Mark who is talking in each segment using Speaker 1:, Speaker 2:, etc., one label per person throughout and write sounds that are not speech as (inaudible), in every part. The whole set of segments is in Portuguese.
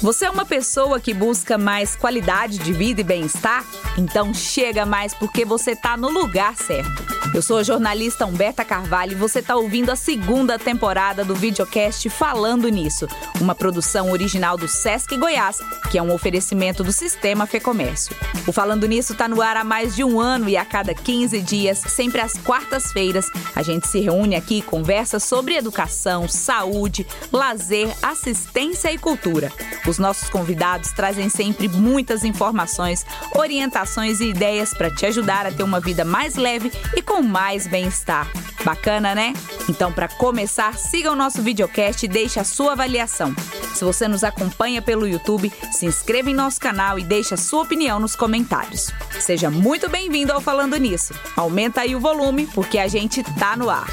Speaker 1: Você é uma pessoa que busca mais qualidade de vida e bem-estar? Então chega mais porque você está no lugar certo. Eu sou a jornalista Humberta Carvalho e você está ouvindo a segunda temporada do videocast Falando Nisso, uma produção original do Sesc Goiás, que é um oferecimento do Sistema Fecomércio. O Falando Nisso está no ar há mais de um ano e a cada 15 dias, sempre às quartas-feiras, a gente se reúne aqui e conversa sobre educação, saúde, lazer, assistência e cultura. Os nossos convidados trazem sempre muitas informações, orientações e ideias para te ajudar a ter uma vida mais leve e com mais bem-estar. Bacana, né? Então, para começar, siga o nosso videocast e deixe a sua avaliação. Se você nos acompanha pelo YouTube, se inscreva em nosso canal e deixe a sua opinião nos comentários. Seja muito bem-vindo ao Falando Nisso. Aumenta aí o volume, porque a gente tá no ar.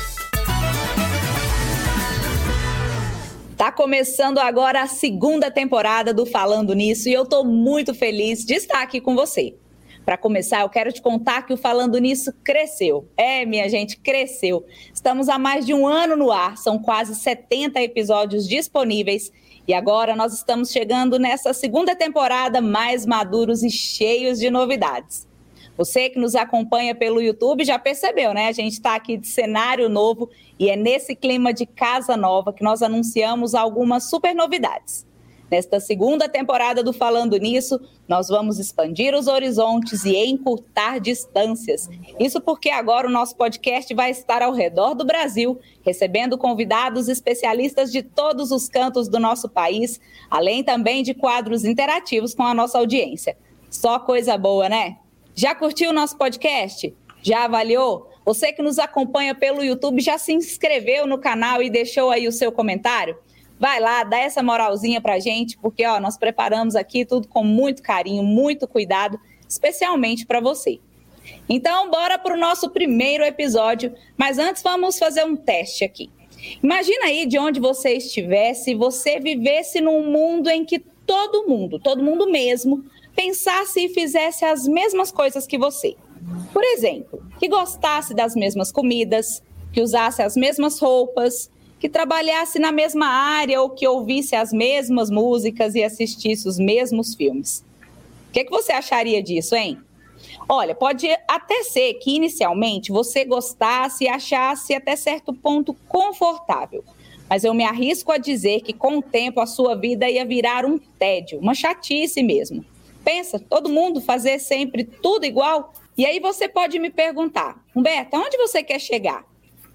Speaker 1: Tá começando agora a segunda temporada do Falando Nisso e eu tô muito feliz de estar aqui com você. Para começar, eu quero te contar que o Falando Nisso cresceu. É, minha gente, cresceu. Estamos há mais de um ano no ar, são quase 70 episódios disponíveis e agora nós estamos chegando nessa segunda temporada mais maduros e cheios de novidades. Você que nos acompanha pelo YouTube já percebeu, né? A gente está aqui de cenário novo e é nesse clima de casa nova que nós anunciamos algumas super novidades. Nesta segunda temporada do Falando Nisso, nós vamos expandir os horizontes e encurtar distâncias. Isso porque agora o nosso podcast vai estar ao redor do Brasil, recebendo convidados especialistas de todos os cantos do nosso país, além também de quadros interativos com a nossa audiência. Só coisa boa, né? Já curtiu o nosso podcast? Já avaliou? Você que nos acompanha pelo YouTube já se inscreveu no canal e deixou aí o seu comentário? Vai lá, dá essa moralzinha pra gente, porque ó, nós preparamos aqui tudo com muito carinho, muito cuidado, especialmente para você. Então, bora para o nosso primeiro episódio, mas antes vamos fazer um teste aqui. Imagina aí de onde você estivesse, você vivesse num mundo em que todo mundo, todo mundo mesmo, pensasse e fizesse as mesmas coisas que você. Por exemplo, que gostasse das mesmas comidas, que usasse as mesmas roupas, que trabalhasse na mesma área ou que ouvisse as mesmas músicas e assistisse os mesmos filmes. O que, que você acharia disso, hein? Olha, pode até ser que inicialmente você gostasse e achasse até certo ponto confortável. Mas eu me arrisco a dizer que com o tempo a sua vida ia virar um tédio, uma chatice mesmo. Pensa, todo mundo fazer sempre tudo igual. E aí você pode me perguntar, Humberto, onde você quer chegar?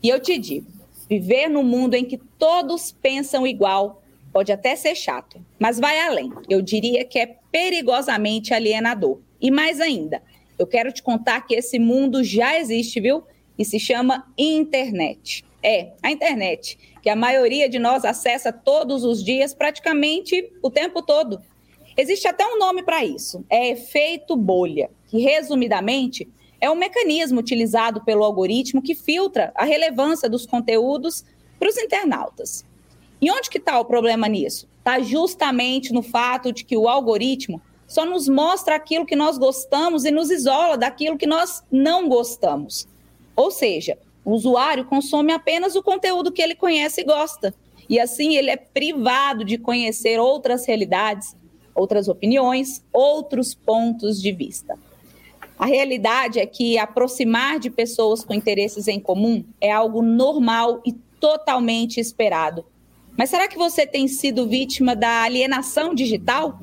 Speaker 1: E eu te digo, viver num mundo em que todos pensam igual pode até ser chato, mas vai além. Eu diria que é perigosamente alienador. E mais ainda, eu quero te contar que esse mundo já existe, viu? E se chama internet. É, a internet, que a maioria de nós acessa todos os dias, praticamente o tempo todo. Existe até um nome para isso, é efeito bolha, que resumidamente é um mecanismo utilizado pelo algoritmo que filtra a relevância dos conteúdos para os internautas. E onde que está o problema nisso? Está justamente no fato de que o algoritmo só nos mostra aquilo que nós gostamos e nos isola daquilo que nós não gostamos. Ou seja, o usuário consome apenas o conteúdo que ele conhece e gosta. E assim ele é privado de conhecer outras realidades, outras opiniões, outros pontos de vista. A realidade é que aproximar de pessoas com interesses em comum é algo normal e totalmente esperado. Mas será que você tem sido vítima da alienação digital?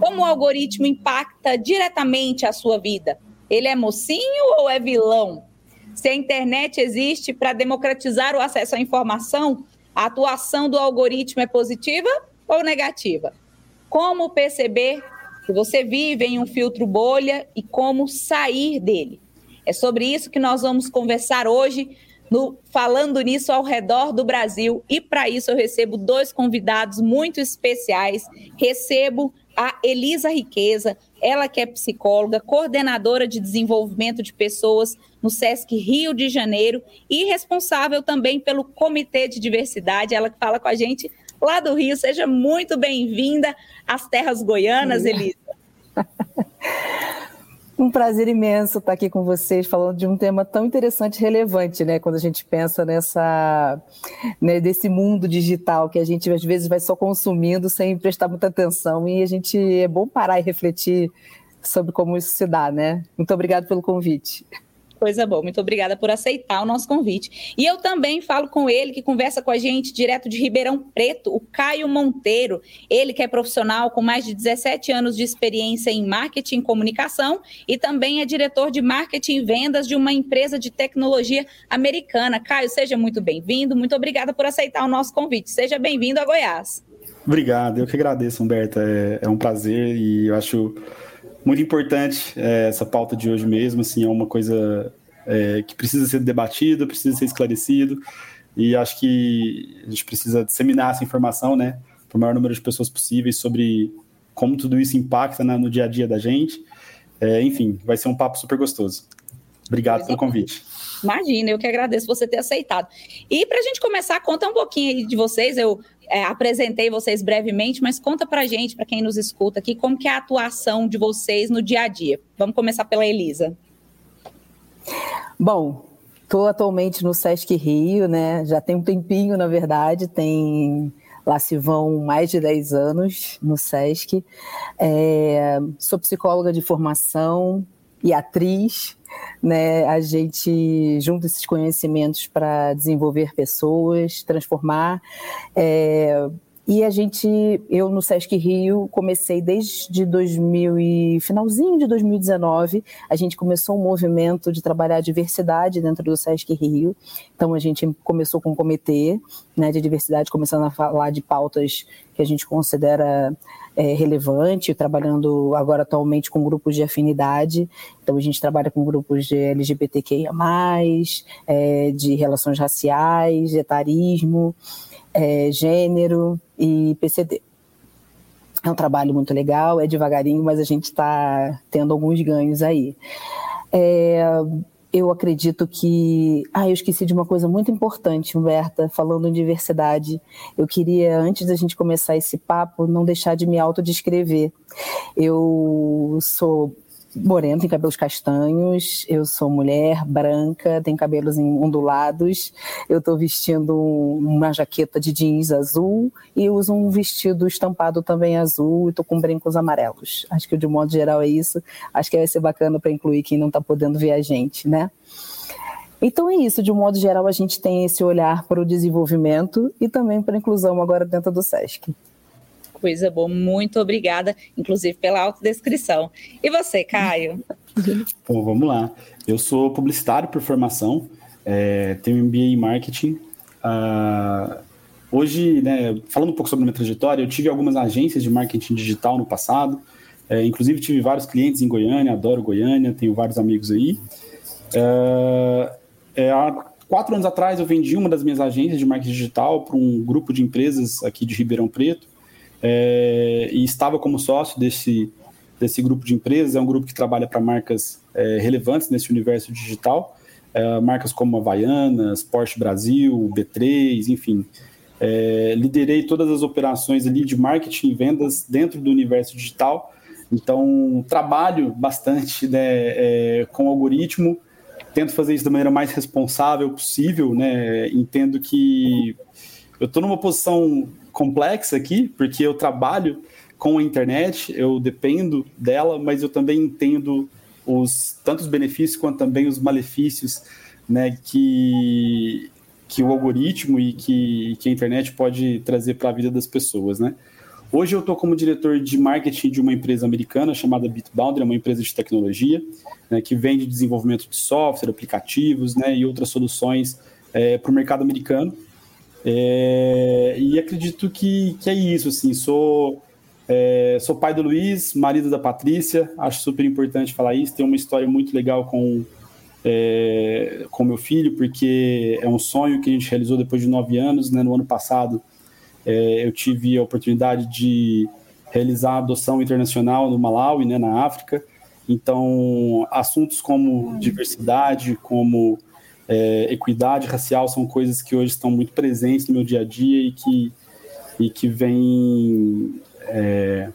Speaker 1: Como o algoritmo impacta diretamente a sua vida? Ele é mocinho ou é vilão? Se a internet existe para democratizar o acesso à informação, a atuação do algoritmo é positiva ou negativa? como perceber que você vive em um filtro bolha e como sair dele. É sobre isso que nós vamos conversar hoje no Falando Nisso ao redor do Brasil. E para isso eu recebo dois convidados muito especiais. Recebo a Elisa Riqueza, ela que é psicóloga, coordenadora de desenvolvimento de pessoas no SESC Rio de Janeiro e responsável também pelo Comitê de Diversidade, ela que fala com a gente lá do Rio. Seja muito bem-vinda às terras goianas, Elisa. (laughs)
Speaker 2: Um prazer imenso estar aqui com vocês, falando de um tema tão interessante e relevante, né? Quando a gente pensa nessa, né, desse mundo digital que a gente às vezes vai só consumindo sem prestar muita atenção. E a gente é bom parar e refletir sobre como isso se dá, né? Muito obrigado pelo convite.
Speaker 1: Coisa boa. Muito obrigada por aceitar o nosso convite. E eu também falo com ele, que conversa com a gente direto de Ribeirão Preto, o Caio Monteiro. Ele que é profissional com mais de 17 anos de experiência em marketing e comunicação e também é diretor de marketing e vendas de uma empresa de tecnologia americana. Caio, seja muito bem-vindo. Muito obrigada por aceitar o nosso convite. Seja bem-vindo a Goiás.
Speaker 3: Obrigado. Eu que agradeço, Humberta. É, é um prazer e eu acho muito importante é, essa pauta de hoje mesmo, assim, é uma coisa é, que precisa ser debatida, precisa ser esclarecido, e acho que a gente precisa disseminar essa informação, né, para o maior número de pessoas possíveis sobre como tudo isso impacta né, no dia a dia da gente. É, enfim, vai ser um papo super gostoso. Obrigado pelo convite.
Speaker 1: Imagina, eu que agradeço você ter aceitado. E para a gente começar, conta um pouquinho aí de vocês. Eu é, apresentei vocês brevemente, mas conta para gente, para quem nos escuta aqui, como que é a atuação de vocês no dia a dia. Vamos começar pela Elisa.
Speaker 2: Bom, estou atualmente no Sesc Rio, né? Já tem um tempinho, na verdade, tem lá se vão mais de 10 anos no Sesc. É, sou psicóloga de formação e atriz, né? A gente junta esses conhecimentos para desenvolver pessoas, transformar. É, e a gente, eu no Sesc Rio, comecei desde 2000 e finalzinho de 2019, a gente começou um movimento de trabalhar a diversidade dentro do Sesc Rio. Então a gente começou com um comitê né, de diversidade, começando a falar de pautas que a gente considera é, relevante, trabalhando agora atualmente com grupos de afinidade. Então a gente trabalha com grupos de LGBTQIA+, é, de relações raciais, etarismo, é, gênero e PCD. É um trabalho muito legal, é devagarinho, mas a gente está tendo alguns ganhos aí. É, eu acredito que. Ah, eu esqueci de uma coisa muito importante, Humberta, falando em diversidade. Eu queria, antes da gente começar esse papo, não deixar de me autodescrever. Eu sou morena, tem cabelos castanhos, eu sou mulher, branca, tenho cabelos ondulados, eu estou vestindo uma jaqueta de jeans azul e uso um vestido estampado também azul e estou com brincos amarelos. Acho que de modo geral é isso. Acho que vai ser bacana para incluir quem não está podendo ver a gente, né? Então é isso, de um modo geral a gente tem esse olhar para o desenvolvimento e também para a inclusão agora dentro do SESC.
Speaker 1: Coisa boa, muito obrigada, inclusive pela autodescrição. E você, Caio? (laughs)
Speaker 3: Bom, vamos lá. Eu sou publicitário por formação, é, tenho MBA em marketing. Uh, hoje, né, falando um pouco sobre minha trajetória, eu tive algumas agências de marketing digital no passado, é, inclusive tive vários clientes em Goiânia, adoro Goiânia, tenho vários amigos aí. Uh, é, há quatro anos atrás eu vendi uma das minhas agências de marketing digital para um grupo de empresas aqui de Ribeirão Preto, é, e estava como sócio desse, desse grupo de empresas. É um grupo que trabalha para marcas é, relevantes nesse universo digital, é, marcas como Havaianas, Porsche Brasil, B3, enfim. É, liderei todas as operações ali de marketing e vendas dentro do universo digital. Então, trabalho bastante né, é, com algoritmo, tento fazer isso da maneira mais responsável possível, né? Entendo que eu estou numa posição complexa aqui, porque eu trabalho com a internet, eu dependo dela, mas eu também entendo os tantos benefícios quanto também os malefícios né, que, que o algoritmo e que, que a internet pode trazer para a vida das pessoas. Né? Hoje eu estou como diretor de marketing de uma empresa americana chamada Bitboundary, uma empresa de tecnologia né, que vende desenvolvimento de software, aplicativos né, e outras soluções é, para o mercado americano. É, e acredito que, que é isso, assim, sou, é, sou pai do Luiz, marido da Patrícia, acho super importante falar isso, tem uma história muito legal com, é, com meu filho, porque é um sonho que a gente realizou depois de nove anos, né, no ano passado é, eu tive a oportunidade de realizar a adoção internacional no Malawi, né, na África, então assuntos como diversidade, como é, equidade racial são coisas que hoje estão muito presentes no meu dia a dia e que, e que vêm é,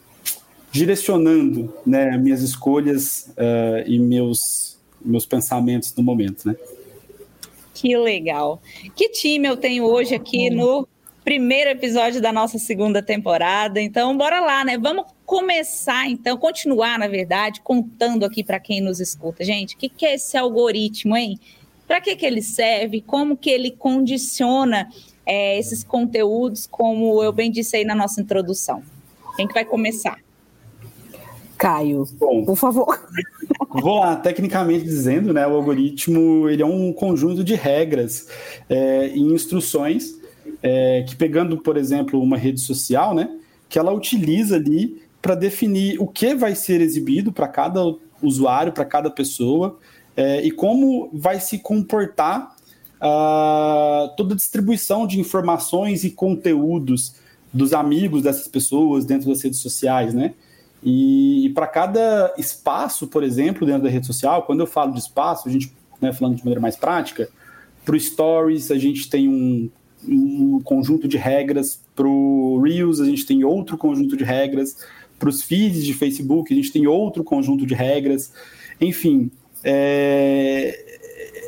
Speaker 3: direcionando né, minhas escolhas uh, e meus, meus pensamentos no momento, né?
Speaker 1: Que legal. Que time eu tenho hoje aqui no primeiro episódio da nossa segunda temporada. Então, bora lá, né? Vamos começar, então, continuar, na verdade, contando aqui para quem nos escuta. Gente, o que, que é esse algoritmo, hein? Para que, que ele serve? Como que ele condiciona é, esses conteúdos, como eu bem disse aí na nossa introdução? Quem que vai começar?
Speaker 2: Caio, Bom, por favor. (laughs)
Speaker 3: Vou lá, tecnicamente dizendo, né, o algoritmo ele é um conjunto de regras é, e instruções é, que pegando, por exemplo, uma rede social, né, que ela utiliza ali para definir o que vai ser exibido para cada usuário, para cada pessoa, é, e como vai se comportar uh, toda a distribuição de informações e conteúdos dos amigos dessas pessoas dentro das redes sociais, né? E, e para cada espaço, por exemplo, dentro da rede social, quando eu falo de espaço, a gente, né, falando de maneira mais prática, para o Stories a gente tem um um conjunto de regras para o Reels, a gente tem outro conjunto de regras para os feeds de Facebook, a gente tem outro conjunto de regras. Enfim, é,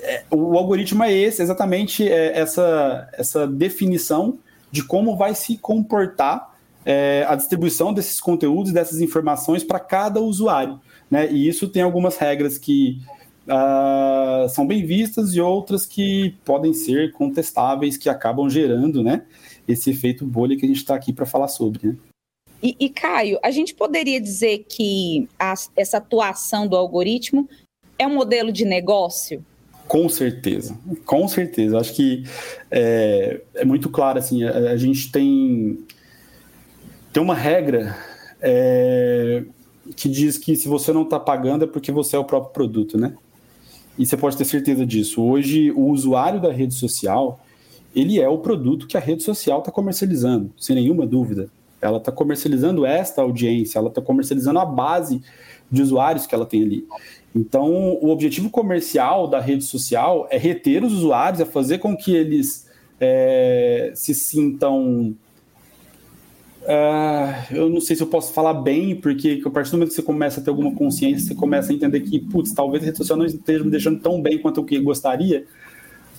Speaker 3: é, o algoritmo é esse, exatamente é, essa, essa definição de como vai se comportar é, a distribuição desses conteúdos, dessas informações para cada usuário. Né? E isso tem algumas regras que uh, são bem vistas e outras que podem ser contestáveis, que acabam gerando né, esse efeito bolha que a gente está aqui para falar sobre. Né?
Speaker 1: E, e, Caio, a gente poderia dizer que a, essa atuação do algoritmo é um modelo de negócio?
Speaker 3: Com certeza, com certeza. Acho que é, é muito claro assim. A, a, gente tem tem uma regra é, que diz que se você não está pagando é porque você é o próprio produto, né? E você pode ter certeza disso. Hoje, o usuário da rede social, ele é o produto que a rede social está comercializando, sem nenhuma dúvida. Ela está comercializando esta audiência, ela está comercializando a base de usuários que ela tem ali. Então, o objetivo comercial da rede social é reter os usuários, é fazer com que eles é, se sintam Uh, eu não sei se eu posso falar bem, porque a partir do momento que você começa a ter alguma consciência, você começa a entender que, putz, talvez a rede social não esteja me deixando tão bem quanto eu gostaria,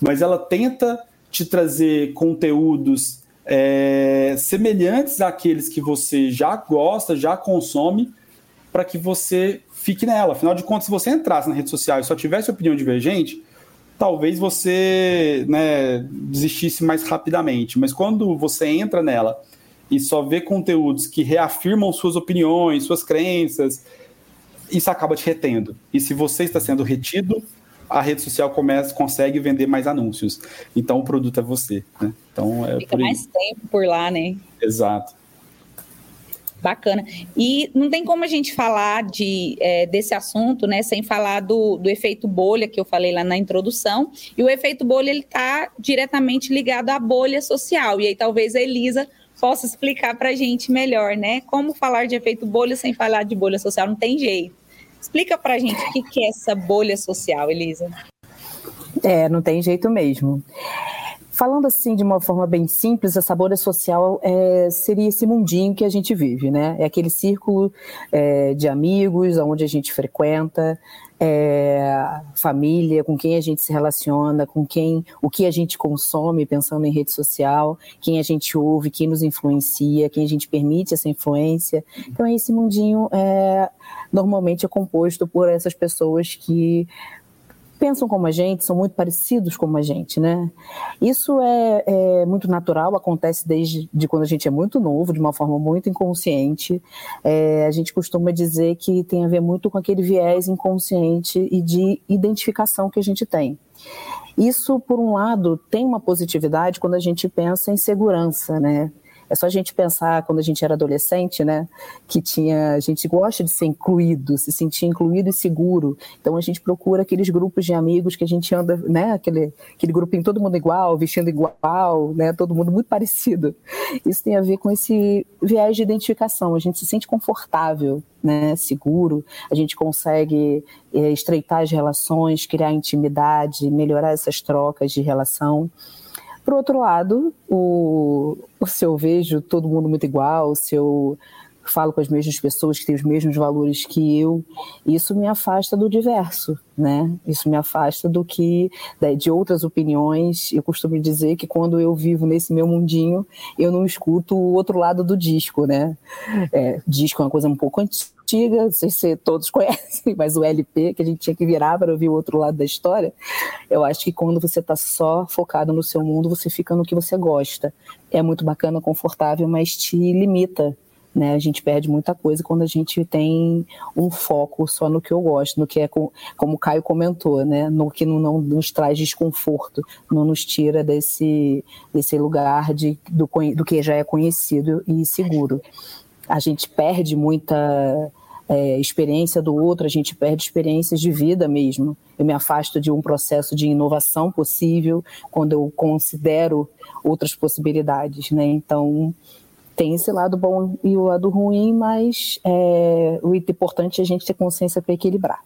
Speaker 3: mas ela tenta te trazer conteúdos é, semelhantes àqueles que você já gosta, já consome, para que você fique nela. Afinal de contas, se você entrasse na rede social e só tivesse opinião divergente, talvez você né, desistisse mais rapidamente. Mas quando você entra nela e só vê conteúdos que reafirmam suas opiniões, suas crenças, isso acaba te retendo. E se você está sendo retido, a rede social começa, consegue vender mais anúncios. Então o produto é você. Né? Então,
Speaker 1: é Fica mais tempo por lá, né?
Speaker 3: Exato.
Speaker 1: Bacana. E não tem como a gente falar de, é, desse assunto, né, sem falar do, do efeito bolha que eu falei lá na introdução. E o efeito bolha ele está diretamente ligado à bolha social. E aí talvez a Elisa possa explicar para a gente melhor, né? Como falar de efeito bolha sem falar de bolha social? Não tem jeito. Explica para a gente o que, que é essa bolha social, Elisa.
Speaker 2: É, não tem jeito mesmo. Falando assim de uma forma bem simples, essa bolha social é, seria esse mundinho que a gente vive, né? É aquele círculo é, de amigos, onde a gente frequenta, é, família, com quem a gente se relaciona, com quem, o que a gente consome, pensando em rede social, quem a gente ouve, quem nos influencia, quem a gente permite essa influência. Então, esse mundinho é, normalmente é composto por essas pessoas que pensam como a gente, são muito parecidos como a gente, né? Isso é, é, muito natural, acontece desde de quando a gente é muito novo, de uma forma muito inconsciente. É, a gente costuma dizer que tem a ver muito com aquele viés inconsciente e de identificação que a gente tem. Isso, por um lado, tem uma positividade quando a gente pensa em segurança, né? É só a gente pensar quando a gente era adolescente, né? Que tinha, a gente gosta de ser incluído, se sentir incluído e seguro. Então a gente procura aqueles grupos de amigos que a gente anda, né? Aquele, aquele grupinho todo mundo igual, vestindo igual, né? Todo mundo muito (laughs) parecido. Isso tem a ver com esse viés de identificação. A gente se sente confortável, né, seguro, a gente consegue é, estreitar as relações, criar intimidade, melhorar essas trocas de relação. Por outro lado, o, se eu vejo todo mundo muito igual, se eu falo com as mesmas pessoas que têm os mesmos valores que eu, isso me afasta do diverso, né? Isso me afasta do que de outras opiniões. Eu costumo dizer que quando eu vivo nesse meu mundinho, eu não escuto o outro lado do disco, né? É, disco é uma coisa um pouco antiga, não sei se todos (laughs) conhecem, mas o LP que a gente tinha que virar para ouvir o outro lado da história. Eu acho que quando você está só focado no seu mundo, você fica no que você gosta. É muito bacana, confortável, mas te limita né? A gente perde muita coisa quando a gente tem um foco só no que eu gosto, no que é como o Caio comentou, né? No que não, não, nos traz desconforto, não nos tira desse, desse lugar de, do, do que já é conhecido e seguro. A gente perde muita é, experiência do outro, a gente perde experiências de vida mesmo. Eu me afasto de um processo de inovação possível quando eu considero outras possibilidades, né? Então, tem esse lado bom e o lado ruim, mas é, o importante é a gente ter consciência para equilibrar.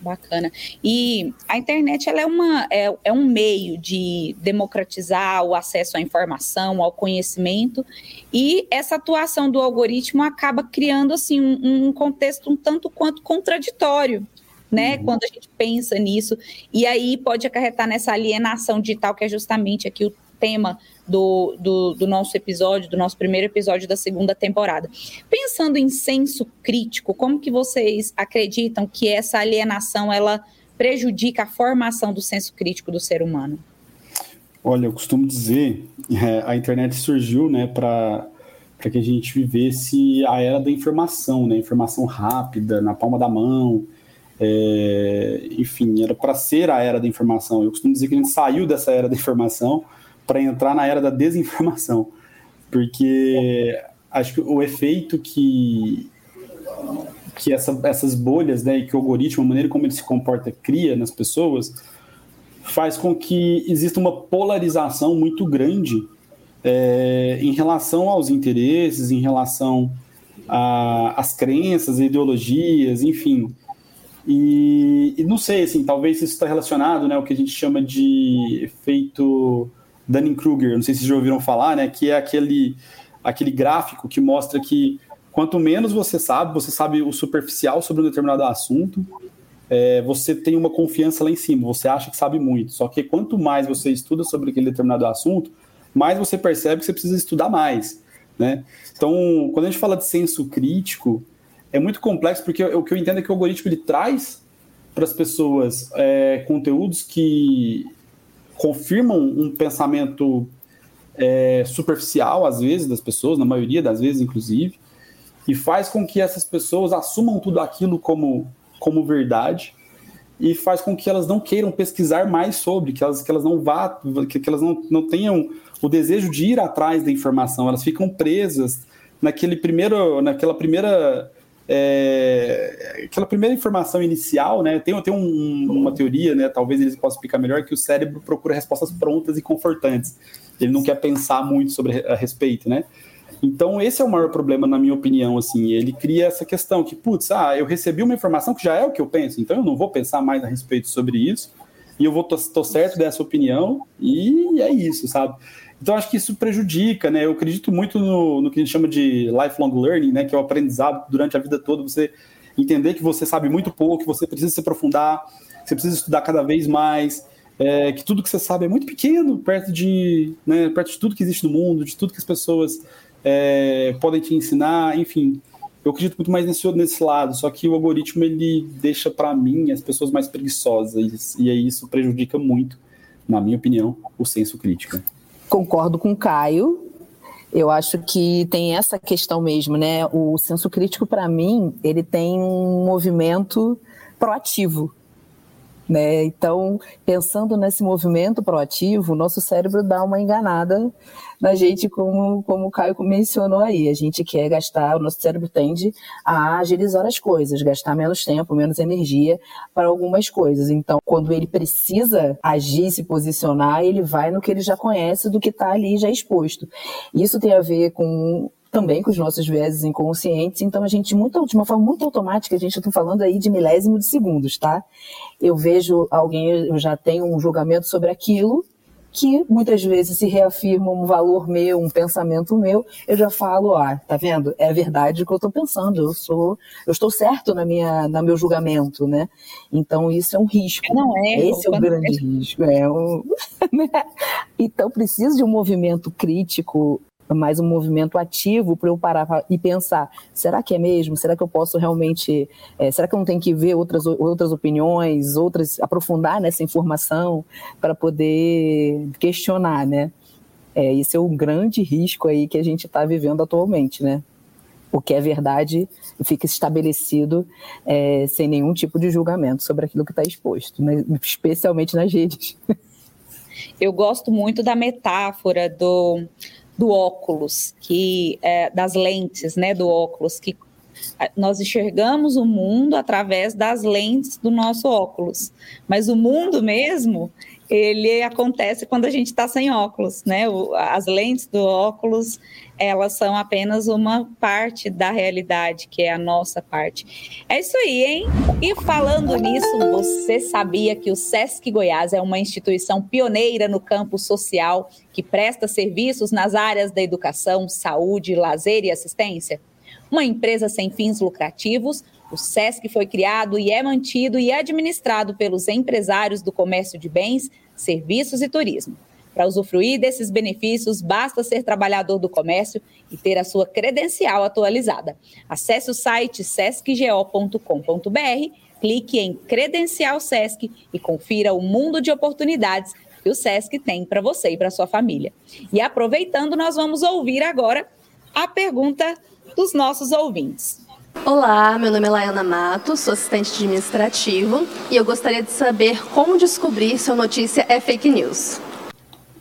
Speaker 1: Bacana. E a internet ela é, uma, é, é um meio de democratizar o acesso à informação, ao conhecimento, e essa atuação do algoritmo acaba criando assim um, um contexto um tanto quanto contraditório. Né, uhum. quando a gente pensa nisso, e aí pode acarretar nessa alienação digital, que é justamente aqui o tema do, do, do, nosso episódio, do nosso primeiro episódio da segunda temporada. Pensando em senso crítico, como que vocês acreditam que essa alienação ela prejudica a formação do senso crítico do ser humano?
Speaker 3: Olha, eu costumo dizer, é, a internet surgiu, né, para para que a gente vivesse a era da informação, né, informação rápida, na palma da mão, é, enfim, era para ser a era da informação. Eu costumo dizer que a gente saiu dessa era da informação para entrar na era da desinformação. Porque acho que o efeito que, que essa, essas bolhas né, e que o algoritmo, a maneira como ele se comporta, cria nas pessoas, faz com que exista uma polarização muito grande é, em relação aos interesses, em relação às crenças, ideologias, enfim. E, e, não sei, assim, talvez isso está relacionado, né, o que a gente chama de efeito Dunning-Kruger, não sei se vocês já ouviram falar, né, que é aquele, aquele gráfico que mostra que quanto menos você sabe, você sabe o superficial sobre um determinado assunto, é, você tem uma confiança lá em cima, você acha que sabe muito. Só que quanto mais você estuda sobre aquele determinado assunto, mais você percebe que você precisa estudar mais. Né? Então, quando a gente fala de senso crítico, é muito complexo, porque o que eu entendo é que o algoritmo ele traz para as pessoas é, conteúdos que confirmam um pensamento é, superficial, às vezes, das pessoas, na maioria das vezes, inclusive, e faz com que essas pessoas assumam tudo aquilo como, como verdade e faz com que elas não queiram pesquisar mais sobre, que elas, que elas não vá, que, que elas não, não tenham o desejo de ir atrás da informação, elas ficam presas naquele primeiro, naquela primeira é, aquela primeira informação inicial, né? Tem, tem um, uma teoria, né? Talvez eles possam explicar melhor, que o cérebro procura respostas prontas e confortantes. Ele não quer pensar muito sobre a respeito, né? Então, esse é o maior problema, na minha opinião, assim. Ele cria essa questão que, putz, ah, eu recebi uma informação que já é o que eu penso, então eu não vou pensar mais a respeito sobre isso, e eu vou tô, tô certo dessa opinião, e é isso, sabe? Então, acho que isso prejudica, né? Eu acredito muito no, no que a gente chama de lifelong learning, né? Que é o aprendizado durante a vida toda, você entender que você sabe muito pouco, que você precisa se aprofundar, você precisa estudar cada vez mais, é, que tudo que você sabe é muito pequeno perto de, né, perto de tudo que existe no mundo, de tudo que as pessoas é, podem te ensinar, enfim. Eu acredito muito mais nesse, nesse lado, só que o algoritmo ele deixa para mim as pessoas mais preguiçosas e aí isso prejudica muito, na minha opinião, o senso crítico
Speaker 2: concordo com o Caio. Eu acho que tem essa questão mesmo, né? O senso crítico, para mim, ele tem um movimento proativo. Né? Então, pensando nesse movimento proativo, o nosso cérebro dá uma enganada na gente, como, como o Caio mencionou aí. A gente quer gastar, o nosso cérebro tende a agilizar as coisas, gastar menos tempo, menos energia para algumas coisas. Então, quando ele precisa agir, se posicionar, ele vai no que ele já conhece do que está ali já exposto. Isso tem a ver com também com os nossos vieses inconscientes, então a gente, muito, de uma forma muito automática, a gente está falando aí de milésimo de segundos, tá? Eu vejo alguém, eu já tenho um julgamento sobre aquilo, que muitas vezes se reafirma um valor meu, um pensamento meu, eu já falo, ah, tá vendo? É verdade que eu estou pensando, eu sou, eu estou certo na minha, no meu julgamento, né? Então isso é um risco.
Speaker 1: Não é?
Speaker 2: Esse é o grande risco. É um... (laughs) Né? então precisa de um movimento crítico mais um movimento ativo para eu parar e pensar: será que é mesmo? Será que eu posso realmente? É, será que eu não tenho que ver outras, outras opiniões, outras aprofundar nessa informação para poder questionar, né? É, esse é o grande risco aí que a gente está vivendo atualmente, né? O que é verdade fica estabelecido é, sem nenhum tipo de julgamento sobre aquilo que está exposto, né? especialmente nas redes.
Speaker 1: Eu gosto muito da metáfora do do óculos, que é, das lentes, né, do óculos, que nós enxergamos o mundo através das lentes do nosso óculos, mas o mundo mesmo ele acontece quando a gente está sem óculos, né? As lentes do óculos, elas são apenas uma parte da realidade, que é a nossa parte. É isso aí, hein? E falando nisso, você sabia que o SESC Goiás é uma instituição pioneira no campo social que presta serviços nas áreas da educação, saúde, lazer e assistência? Uma empresa sem fins lucrativos, o SESC foi criado e é mantido e administrado pelos empresários do comércio de bens, serviços e turismo. Para usufruir desses benefícios, basta ser trabalhador do comércio e ter a sua credencial atualizada. Acesse o site sescgo.com.br, clique em Credencial Sesc e confira o mundo de oportunidades que o Sesc tem para você e para sua família. E aproveitando, nós vamos ouvir agora a pergunta dos nossos ouvintes.
Speaker 4: Olá, meu nome é Laiana Mato, sou assistente administrativo e eu gostaria de saber como descobrir se a notícia é fake news.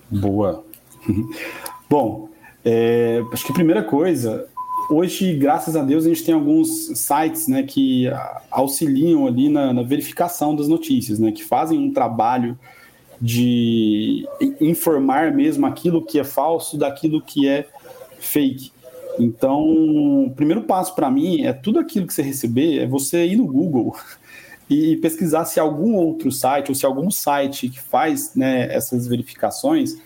Speaker 3: Boa. (laughs) Bom, é, acho que a primeira coisa, hoje, graças a Deus, a gente tem alguns sites né, que auxiliam ali na, na verificação das notícias, né, que fazem um trabalho de informar mesmo aquilo que é falso daquilo que é fake. Então, o primeiro passo para mim é tudo aquilo que você receber, é você ir no Google (laughs) e pesquisar se algum outro site ou se algum site que faz né, essas verificações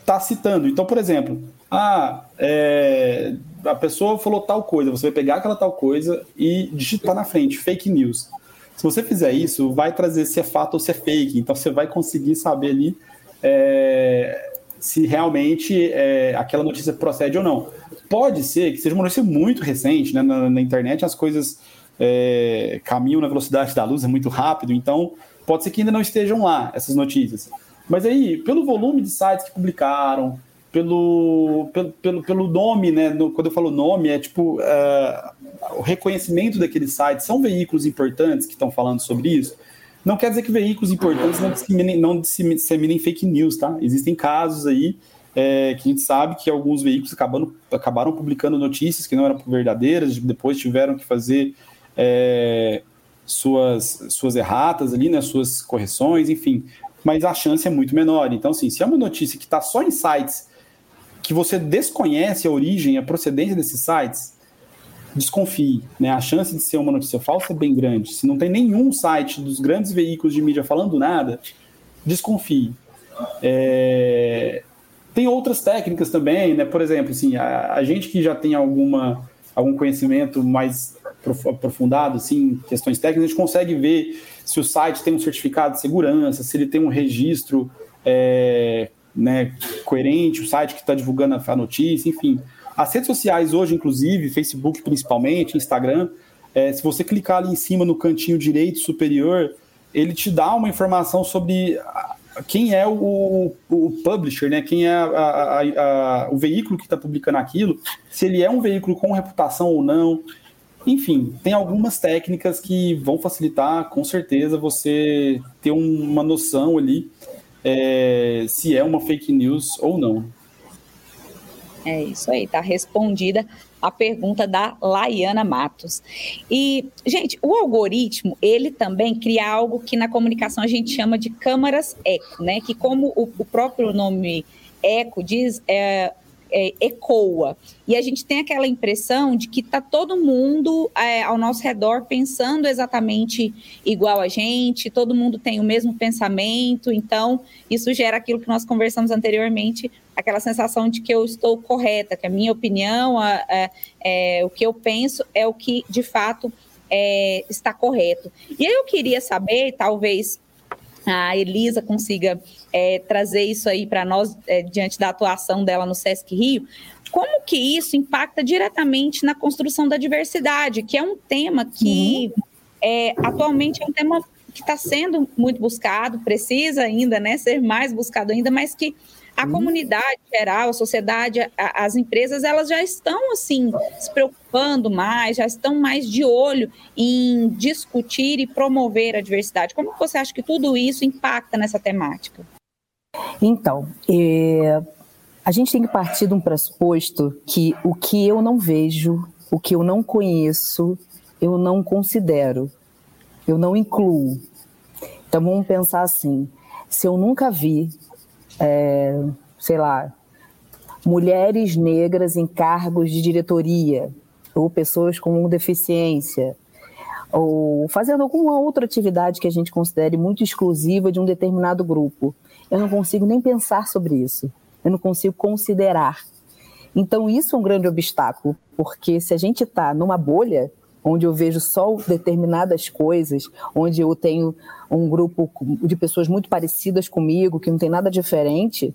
Speaker 3: está citando. Então, por exemplo, ah, é, a pessoa falou tal coisa, você vai pegar aquela tal coisa e digitar na frente, fake news. Se você fizer isso, vai trazer se é fato ou se é fake. Então, você vai conseguir saber ali é, se realmente é, aquela notícia procede ou não. Pode ser que seja uma notícia muito recente, né? na, na internet as coisas é, caminham na velocidade da luz, é muito rápido, então pode ser que ainda não estejam lá essas notícias. Mas aí, pelo volume de sites que publicaram, pelo, pelo, pelo, pelo nome, né? No, quando eu falo nome, é tipo uh, o reconhecimento daqueles sites, são veículos importantes que estão falando sobre isso. Não quer dizer que veículos importantes não disseminem, não disseminem fake news, tá? Existem casos aí é, que a gente sabe que alguns veículos acabando, acabaram publicando notícias que não eram verdadeiras, depois tiveram que fazer é, suas, suas erratas ali, né, suas correções, enfim. Mas a chance é muito menor. Então, assim, se é uma notícia que está só em sites que você desconhece a origem, a procedência desses sites, desconfie. Né? A chance de ser uma notícia falsa é bem grande. Se não tem nenhum site dos grandes veículos de mídia falando nada, desconfie. É... Tem outras técnicas também, né? Por exemplo, assim, a, a, gente que já tem alguma, algum conhecimento mais aprofundado, assim, questões técnicas, a gente consegue ver se o site tem um certificado de segurança, se ele tem um registro é, né, coerente, o site que está divulgando a notícia, enfim. As redes sociais hoje, inclusive, Facebook principalmente, Instagram, é, se você clicar ali em cima no cantinho direito superior, ele te dá uma informação sobre quem é o, o publisher, né? quem é a, a, a, o veículo que está publicando aquilo, se ele é um veículo com reputação ou não. Enfim, tem algumas técnicas que vão facilitar, com certeza, você ter uma noção ali é, se é uma fake news ou não.
Speaker 1: É isso aí, tá respondida a pergunta da Laiana Matos. E, gente, o algoritmo, ele também cria algo que na comunicação a gente chama de câmaras eco, né? Que como o, o próprio nome eco diz, é, é, ecoa. E a gente tem aquela impressão de que está todo mundo é, ao nosso redor pensando exatamente igual a gente, todo mundo tem o mesmo pensamento, então isso gera aquilo que nós conversamos anteriormente, aquela sensação de que eu estou correta, que a minha opinião, a, a, é, o que eu penso é o que de fato é, está correto. E aí eu queria saber, talvez a Elisa consiga é, trazer isso aí para nós é, diante da atuação dela no Sesc Rio. Como que isso impacta diretamente na construção da diversidade, que é um tema que uhum. é, atualmente é um tema que está sendo muito buscado, precisa ainda né, ser mais buscado ainda, mas que a uhum. comunidade geral, a sociedade, a, as empresas, elas já estão assim se preocupando mais, já estão mais de olho em discutir e promover a diversidade. Como você acha que tudo isso impacta nessa temática?
Speaker 2: Então, é, a gente tem que partir de um pressuposto que o que eu não vejo, o que eu não conheço, eu não considero, eu não incluo. Então vamos pensar assim: se eu nunca vi é, sei lá, mulheres negras em cargos de diretoria, ou pessoas com deficiência, ou fazendo alguma outra atividade que a gente considere muito exclusiva de um determinado grupo. Eu não consigo nem pensar sobre isso. Eu não consigo considerar. Então, isso é um grande obstáculo, porque se a gente está numa bolha, onde eu vejo só determinadas coisas, onde eu tenho um grupo de pessoas muito parecidas comigo, que não tem nada diferente,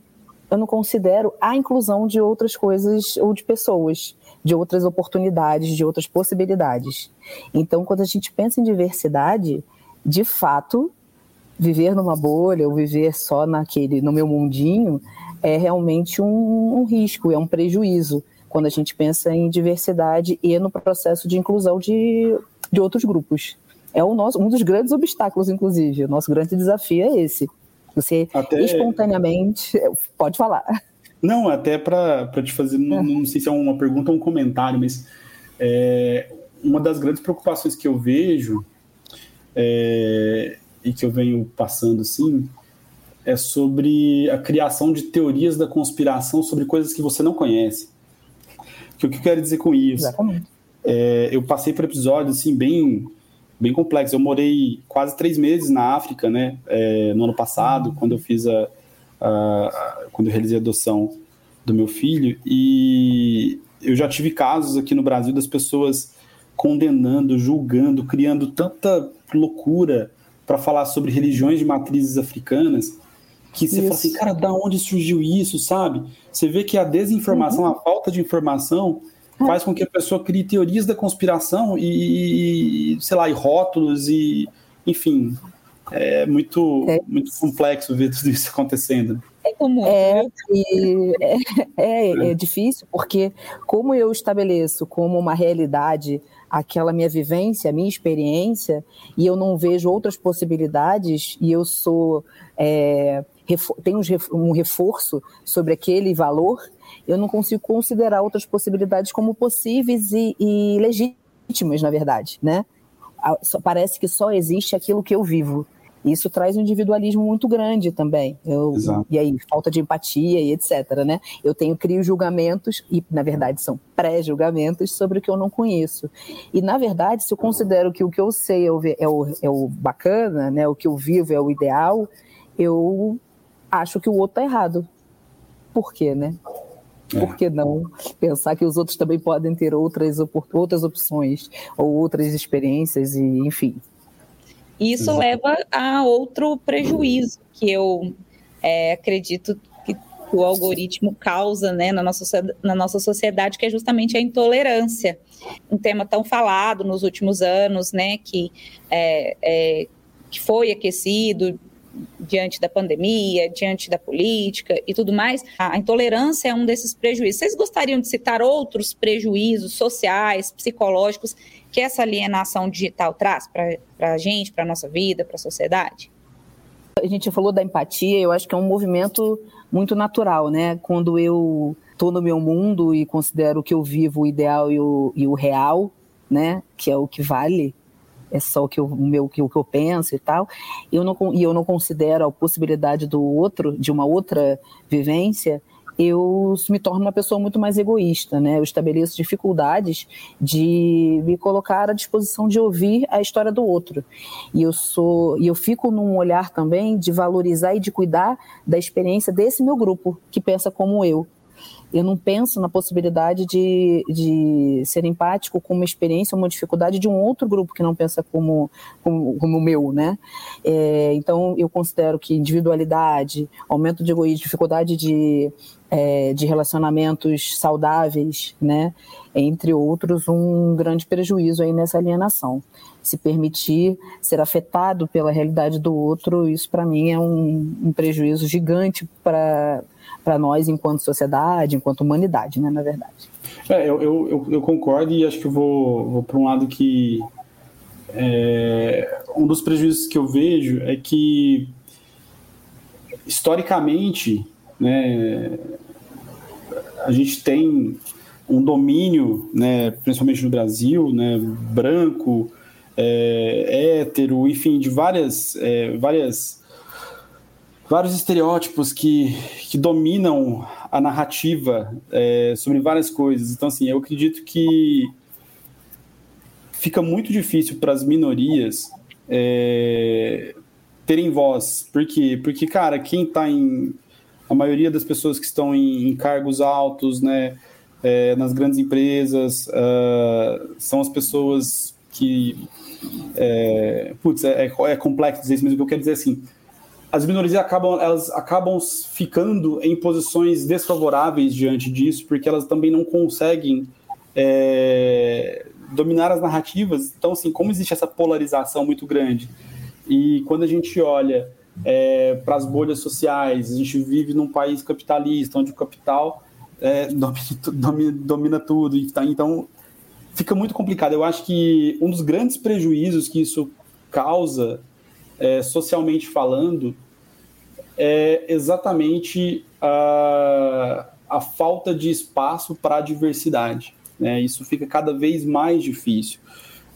Speaker 2: eu não considero a inclusão de outras coisas ou de pessoas, de outras oportunidades, de outras possibilidades. Então, quando a gente pensa em diversidade, de fato, viver numa bolha ou viver só naquele, no meu mundinho, é realmente um, um risco, é um prejuízo quando a gente pensa em diversidade e no processo de inclusão de, de outros grupos. É o nosso, um dos grandes obstáculos, inclusive. O nosso grande desafio é esse. Você até... espontaneamente. Pode falar.
Speaker 3: Não, até para te fazer, não, não, sei se é uma pergunta ou um comentário, mas é, uma das grandes preocupações que eu vejo é, e que eu venho passando assim é sobre a criação de teorias da conspiração sobre coisas que você não conhece. Que o que eu quero dizer com isso? Exatamente. É, eu passei por episódios assim bem bem complexos. Eu morei quase três meses na África, né? É, no ano passado, quando eu fiz a, a, a, quando eu realizei a adoção do meu filho e eu já tive casos aqui no Brasil das pessoas condenando, julgando, criando tanta loucura para falar sobre religiões de matrizes africanas que você isso. fala assim, cara, da onde surgiu isso, sabe? Você vê que a desinformação, uhum. a falta de informação é. faz com que a pessoa crie teorias da conspiração e, sei lá, e rótulos e, enfim, é muito, é. muito complexo ver tudo isso acontecendo.
Speaker 2: É, comum, é, é, é, é difícil, porque como eu estabeleço como uma realidade aquela minha vivência, a minha experiência, e eu não vejo outras possibilidades, e eu sou é, tem um reforço sobre aquele valor, eu não consigo considerar outras possibilidades como possíveis e, e legítimas, na verdade, né? Parece que só existe aquilo que eu vivo. Isso traz um individualismo muito grande também. Eu, e aí, falta de empatia e etc. Né? Eu tenho, crio julgamentos, e na verdade são pré-julgamentos, sobre o que eu não conheço. E na verdade, se eu considero que o que eu sei é o, é o, é o bacana, né? o que eu vivo é o ideal, eu acho que o outro está errado. Por quê, né? É. Por que não pensar que os outros também podem ter outras, outras opções ou outras experiências e enfim.
Speaker 1: Isso Exato. leva a outro prejuízo que eu é, acredito que o algoritmo causa né, na, nossa, na nossa sociedade, que é justamente a intolerância. Um tema tão falado nos últimos anos, né, que, é, é, que foi aquecido diante da pandemia, diante da política e tudo mais, a intolerância é um desses prejuízos. Vocês gostariam de citar outros prejuízos sociais, psicológicos que essa alienação digital traz para a gente, para a nossa vida, para a sociedade?
Speaker 2: A gente falou da empatia, eu acho que é um movimento muito natural, né? Quando eu estou no meu mundo e considero que eu vivo o ideal e o, e o real, né? Que é o que vale, é só o que eu, meu, o que eu penso e tal, eu não, e eu não considero a possibilidade do outro, de uma outra vivência, eu me torno uma pessoa muito mais egoísta, né? Eu estabeleço dificuldades de me colocar à disposição de ouvir a história do outro. E eu sou, e eu fico num olhar também de valorizar e de cuidar da experiência desse meu grupo que pensa como eu eu não penso na possibilidade de, de ser empático com uma experiência, uma dificuldade de um outro grupo que não pensa como, como, como o meu, né? É, então, eu considero que individualidade, aumento de egoísmo, dificuldade de, é, de relacionamentos saudáveis, né? Entre outros, um grande prejuízo aí nessa alienação. Se permitir ser afetado pela realidade do outro, isso para mim é um, um prejuízo gigante para para nós enquanto sociedade, enquanto humanidade, né, na verdade.
Speaker 3: É, eu, eu, eu, concordo e acho que eu vou, vou para um lado que é, um dos prejuízos que eu vejo é que historicamente, né, a gente tem um domínio, né, principalmente no Brasil, né, branco, é, hétero, enfim, de várias, é, várias vários estereótipos que, que dominam a narrativa é, sobre várias coisas. Então, assim, eu acredito que fica muito difícil para as minorias é, terem voz. Por quê? Porque, cara, quem está em. A maioria das pessoas que estão em, em cargos altos, né, é, nas grandes empresas, uh, são as pessoas que. É, putz, é, é, é complexo dizer isso, mas o que eu quero dizer é assim as minorias acabam, elas acabam ficando em posições desfavoráveis diante disso, porque elas também não conseguem é, dominar as narrativas. Então, assim, como existe essa polarização muito grande, e quando a gente olha é, para as bolhas sociais, a gente vive num país capitalista, onde o capital é, (laughs) domina, domina, tudo, então fica muito complicado. Eu acho que um dos grandes prejuízos que isso causa, é, socialmente falando, é exatamente a, a falta de espaço para a diversidade. Né? Isso fica cada vez mais difícil.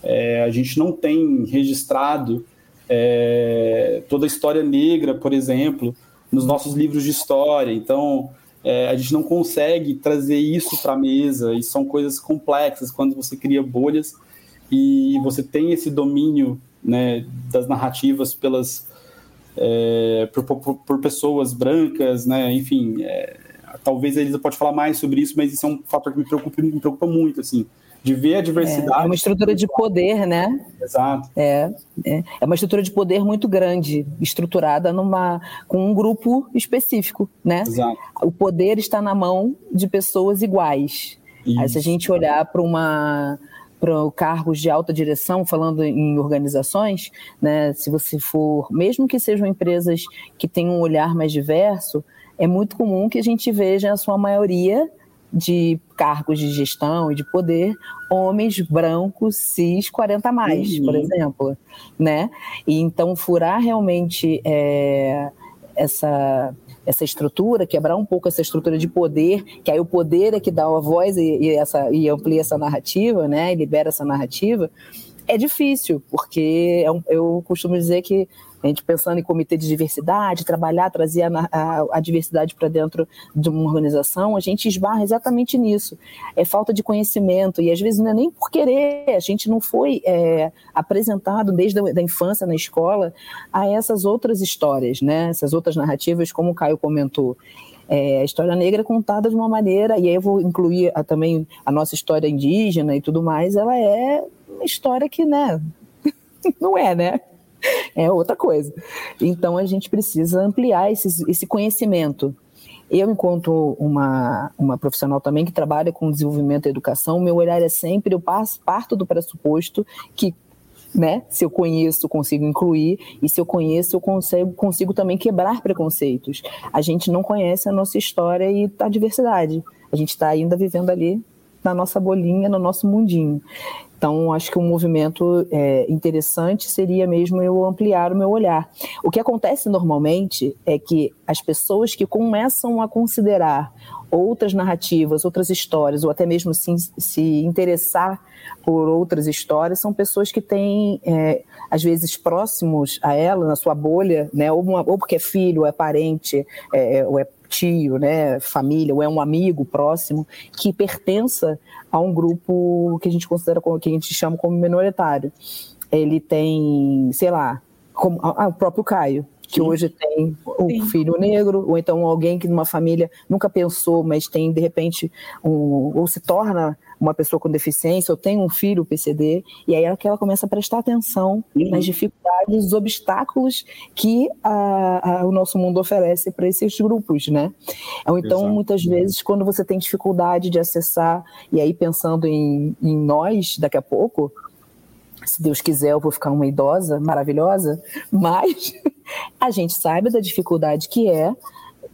Speaker 3: É, a gente não tem registrado é, toda a história negra, por exemplo, nos nossos livros de história. Então, é, a gente não consegue trazer isso para a mesa, e são coisas complexas quando você cria bolhas e você tem esse domínio né, das narrativas pelas é, por, por, por, pessoas brancas, né? Enfim, é, talvez a Elisa pode falar mais sobre isso, mas isso é um fator que me preocupa, me preocupa muito, assim, de ver a diversidade.
Speaker 2: É, é uma estrutura de poder, né?
Speaker 3: Exato.
Speaker 2: É, é, é, uma estrutura de poder muito grande, estruturada numa, com um grupo específico, né?
Speaker 3: Exato.
Speaker 2: O poder está na mão de pessoas iguais. Isso. Aí, se a gente olhar para uma para cargos de alta direção, falando em organizações, né, se você for, mesmo que sejam empresas que tenham um olhar mais diverso, é muito comum que a gente veja a sua maioria de cargos de gestão e de poder, homens brancos, cis, 40 mais, uhum. por exemplo, né? E então furar realmente é, essa essa estrutura, quebrar um pouco essa estrutura de poder, que aí o poder é que dá a voz e, e, essa, e amplia essa narrativa, né, e libera essa narrativa, é difícil, porque é um, eu costumo dizer que a gente pensando em comitê de diversidade, trabalhar, trazer a, a, a diversidade para dentro de uma organização, a gente esbarra exatamente nisso. É falta de conhecimento, e às vezes não é nem por querer, a gente não foi é, apresentado desde a da infância na escola a essas outras histórias, né? essas outras narrativas, como o Caio comentou. É, a história negra é contada de uma maneira, e aí eu vou incluir a, também a nossa história indígena e tudo mais, ela é uma história que, né, (laughs) não é, né? É outra coisa. Então a gente precisa ampliar esse, esse conhecimento. Eu, enquanto uma, uma profissional também que trabalha com desenvolvimento e educação, meu olhar é sempre, eu parto do pressuposto que né? Se eu conheço, consigo incluir, e se eu conheço, eu consigo, consigo também quebrar preconceitos. A gente não conhece a nossa história e a diversidade. A gente está ainda vivendo ali na nossa bolinha, no nosso mundinho. Então, acho que um movimento é, interessante seria mesmo eu ampliar o meu olhar. O que acontece normalmente é que as pessoas que começam a considerar outras narrativas, outras histórias, ou até mesmo se, se interessar por outras histórias, são pessoas que têm, é, às vezes, próximos a ela, na sua bolha, né, ou, uma, ou porque é filho, ou é parente, é, ou é tio, né, família, ou é um amigo próximo que pertença a um grupo que a gente considera como que a gente chama como minoritário. Ele tem, sei lá, como ah, o próprio Caio, que Sim. hoje tem um Sim. filho negro, ou então alguém que numa família nunca pensou, mas tem de repente um, ou se torna uma pessoa com deficiência, ou tem um filho PCD, e aí é que ela começa a prestar atenção uhum. nas dificuldades, os obstáculos que a, a, o nosso mundo oferece para esses grupos, né? Ou então, Exato. muitas vezes, quando você tem dificuldade de acessar, e aí pensando em, em nós daqui a pouco, se Deus quiser, eu vou ficar uma idosa maravilhosa, mas (laughs) a gente sabe da dificuldade que é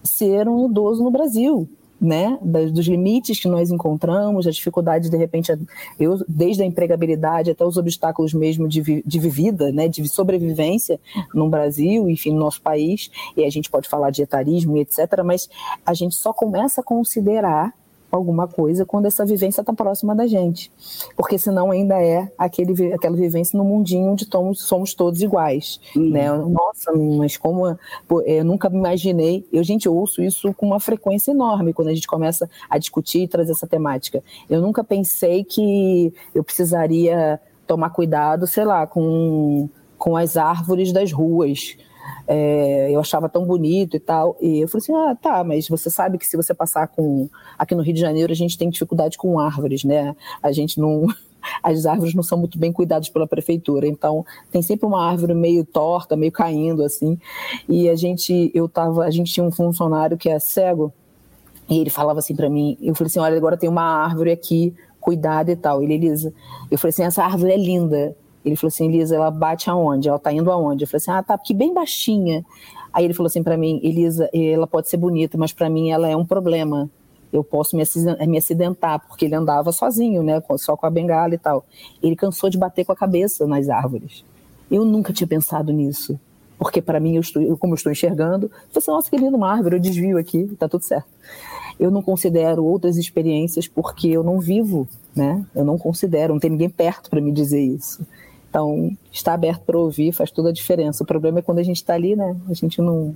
Speaker 2: ser um idoso no Brasil né, dos limites que nós encontramos, a dificuldade de repente, eu, desde a empregabilidade até os obstáculos mesmo de, de vivida, né, de sobrevivência no Brasil, enfim, no nosso país, e a gente pode falar de etarismo e etc, mas a gente só começa a considerar alguma coisa quando essa vivência está próxima da gente. Porque senão ainda é aquele, aquela vivência no mundinho onde somos, somos todos iguais. Uhum. Né? Nossa, mas como eu nunca me imaginei, eu, gente, eu ouço isso com uma frequência enorme quando a gente começa a discutir e trazer essa temática. Eu nunca pensei que eu precisaria tomar cuidado, sei lá, com, com as árvores das ruas é, eu achava tão bonito e tal. E eu falei assim: ah, tá, mas você sabe que se você passar com. Aqui no Rio de Janeiro a gente tem dificuldade com árvores, né? A gente não. (laughs) As árvores não são muito bem cuidadas pela prefeitura, então tem sempre uma árvore meio torta, meio caindo assim. E a gente, eu tava, a gente tinha um funcionário que é cego e ele falava assim para mim, eu falei assim, olha, agora tem uma árvore aqui, cuidado e tal. Ele, Elisa, eu falei assim, essa árvore é linda. Ele falou assim, Elisa, ela bate aonde? Ela tá indo aonde? Eu falei assim, ah, tá aqui bem baixinha. Aí ele falou assim para mim, Elisa, ela pode ser bonita, mas para mim ela é um problema. Eu posso me acidentar, porque ele andava sozinho, né, só com a bengala e tal. Ele cansou de bater com a cabeça nas árvores. Eu nunca tinha pensado nisso, porque para mim, eu estou, como eu estou enxergando, eu falei assim, nossa, que lindo uma árvore, eu desvio aqui, tá tudo certo. Eu não considero outras experiências porque eu não vivo, né? Eu não considero, não tem ninguém perto para me dizer isso. Então, está aberto para ouvir faz toda a diferença. O problema é quando a gente está ali, né? A gente não,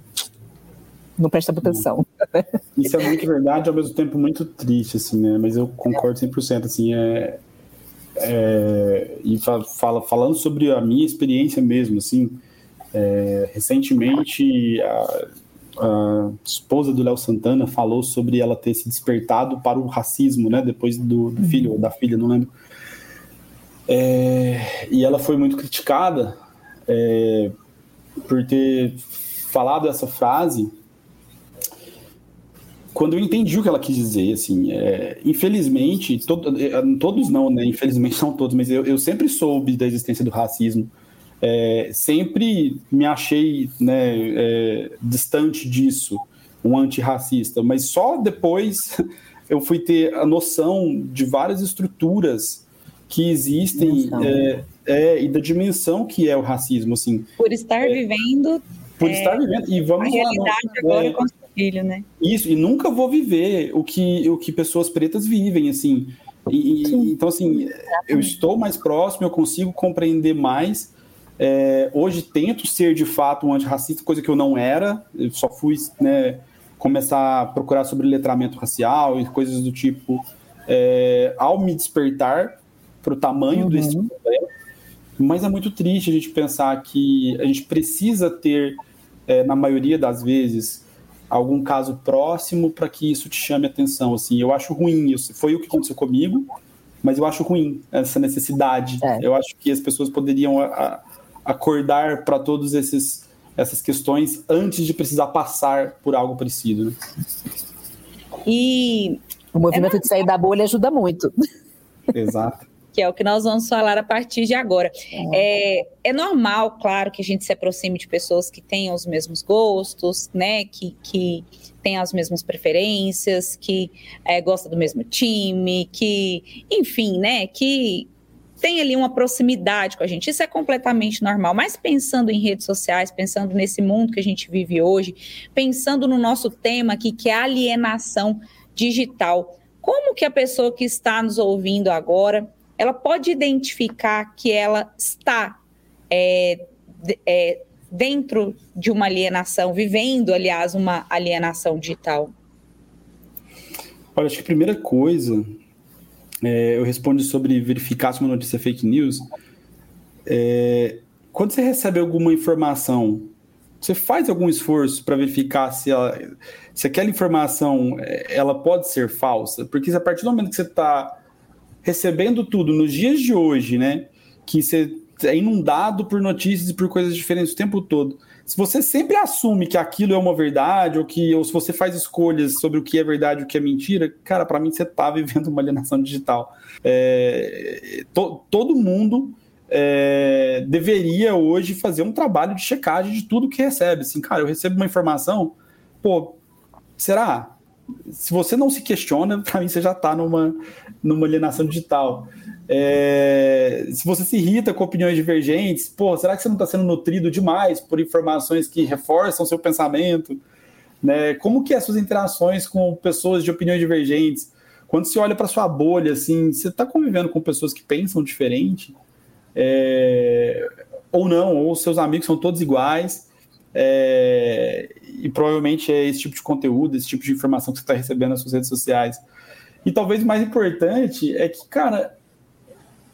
Speaker 2: não presta atenção. (laughs)
Speaker 3: Isso é muito verdade, ao mesmo tempo muito triste, assim, né? Mas eu concordo 100%, assim, é... é e fala, falando sobre a minha experiência mesmo, assim, é, recentemente a, a, esposa do Léo Santana falou sobre ela ter se despertado para o racismo, né? Depois do, do filho ou da filha, não lembro é, e ela foi muito criticada é, por ter falado essa frase quando eu entendi o que ela quis dizer, assim, é, infelizmente, todo, é, todos não, né? Infelizmente não todos, mas eu, eu sempre soube da existência do racismo. É, sempre me achei né, é, distante disso, um antirracista, mas só depois (laughs) eu fui ter a noção de várias estruturas que existem é, é, e da dimensão que é o racismo, assim.
Speaker 1: Por estar é, vivendo.
Speaker 3: Por estar vivendo e vamos a
Speaker 1: realidade lá, agora é, com seu filho, né?
Speaker 3: Isso e nunca vou viver o que o que pessoas pretas vivem, assim. E, então assim, eu estou mais próximo, eu consigo compreender mais. É, hoje tento ser de fato um antirracista, coisa que eu não era. Eu só fui né, começar a procurar sobre letramento racial e coisas do tipo é, ao me despertar para o tamanho uhum. desse problema. Mas é muito triste a gente pensar que a gente precisa ter, é, na maioria das vezes, algum caso próximo para que isso te chame atenção. Assim, eu acho ruim isso. Foi o que aconteceu comigo, mas eu acho ruim essa necessidade. É. Eu acho que as pessoas poderiam a, a, acordar para todos esses essas questões antes de precisar passar por algo parecido. Né?
Speaker 2: E o movimento é de sair da bolha ajuda muito.
Speaker 3: Exato
Speaker 1: que é o que nós vamos falar a partir de agora. É, é normal, claro, que a gente se aproxime de pessoas que tenham os mesmos gostos, né, que, que tenham as mesmas preferências, que é, gosta do mesmo time, que, enfim, né, que tem ali uma proximidade com a gente. Isso é completamente normal. Mas pensando em redes sociais, pensando nesse mundo que a gente vive hoje, pensando no nosso tema aqui, que é alienação digital, como que a pessoa que está nos ouvindo agora ela pode identificar que ela está é, é, dentro de uma alienação, vivendo, aliás, uma alienação digital?
Speaker 3: Olha, acho que a primeira coisa, é, eu respondo sobre verificar se uma notícia é fake news. É, quando você recebe alguma informação, você faz algum esforço para verificar se, ela, se aquela informação é, ela pode ser falsa? Porque a partir do momento que você está recebendo tudo nos dias de hoje, né, que você é inundado por notícias e por coisas diferentes o tempo todo. Se você sempre assume que aquilo é uma verdade, ou que ou se você faz escolhas sobre o que é verdade e o que é mentira, cara, para mim você está (laughs) vivendo uma alienação digital. É, to, todo mundo é, deveria hoje fazer um trabalho de checagem de tudo que recebe. Assim, cara, eu recebo uma informação, pô, será? Se você não se questiona, para mim você já está numa, numa alienação digital. É, se você se irrita com opiniões divergentes, pô, será que você não está sendo nutrido demais por informações que reforçam seu pensamento? Né? Como que é as suas interações com pessoas de opiniões divergentes? Quando você olha para sua bolha, assim, você está convivendo com pessoas que pensam diferente? É, ou não, ou seus amigos são todos iguais? É, e provavelmente é esse tipo de conteúdo, esse tipo de informação que você está recebendo nas suas redes sociais. E talvez o mais importante é que, cara,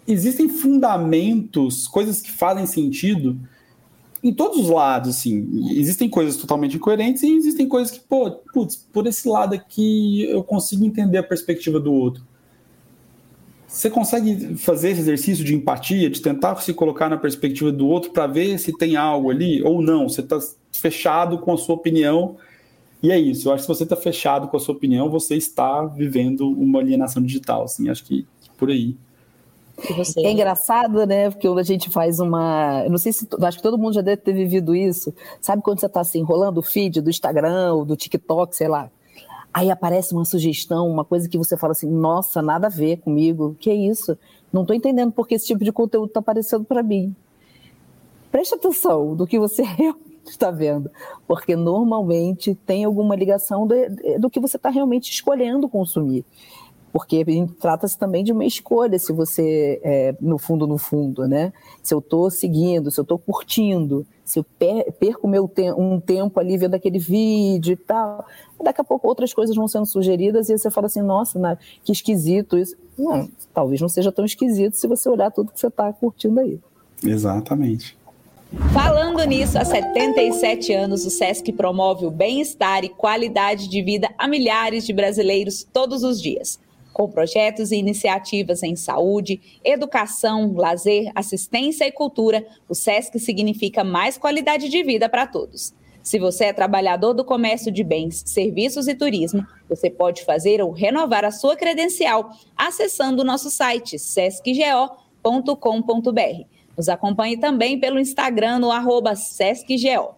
Speaker 3: existem fundamentos, coisas que fazem sentido em todos os lados, assim. Existem coisas totalmente incoerentes e existem coisas que, pô, putz, por esse lado aqui eu consigo entender a perspectiva do outro. Você consegue fazer esse exercício de empatia, de tentar se colocar na perspectiva do outro para ver se tem algo ali ou não? Você está fechado com a sua opinião e é isso. Eu acho que se você está fechado com a sua opinião, você está vivendo uma alienação digital. Assim, acho que por aí.
Speaker 2: É engraçado, né? Porque quando a gente faz uma. Eu não sei se. Acho que todo mundo já deve ter vivido isso. Sabe quando você está assim, rolando o feed do Instagram ou do TikTok, sei lá. Aí aparece uma sugestão, uma coisa que você fala assim: nossa, nada a ver comigo. Que é isso? Não estou entendendo porque esse tipo de conteúdo está aparecendo para mim. Preste atenção do que você (laughs) realmente está vendo, porque normalmente tem alguma ligação do, do que você está realmente escolhendo consumir porque trata-se também de uma escolha, se você, é, no fundo, no fundo, né? Se eu estou seguindo, se eu estou curtindo, se eu perco meu te um tempo ali vendo aquele vídeo e tal, daqui a pouco outras coisas vão sendo sugeridas e você fala assim, nossa, né, que esquisito isso. Não, talvez não seja tão esquisito se você olhar tudo que você está curtindo aí.
Speaker 3: Exatamente.
Speaker 1: Falando nisso, há 77 anos, o SESC promove o bem-estar e qualidade de vida a milhares de brasileiros todos os dias com projetos e iniciativas em saúde, educação, lazer, assistência e cultura, o SESC significa mais qualidade de vida para todos. Se você é trabalhador do comércio de bens, serviços e turismo, você pode fazer ou renovar a sua credencial acessando o nosso site sescgo.com.br. Nos acompanhe também pelo Instagram no arroba sescgo.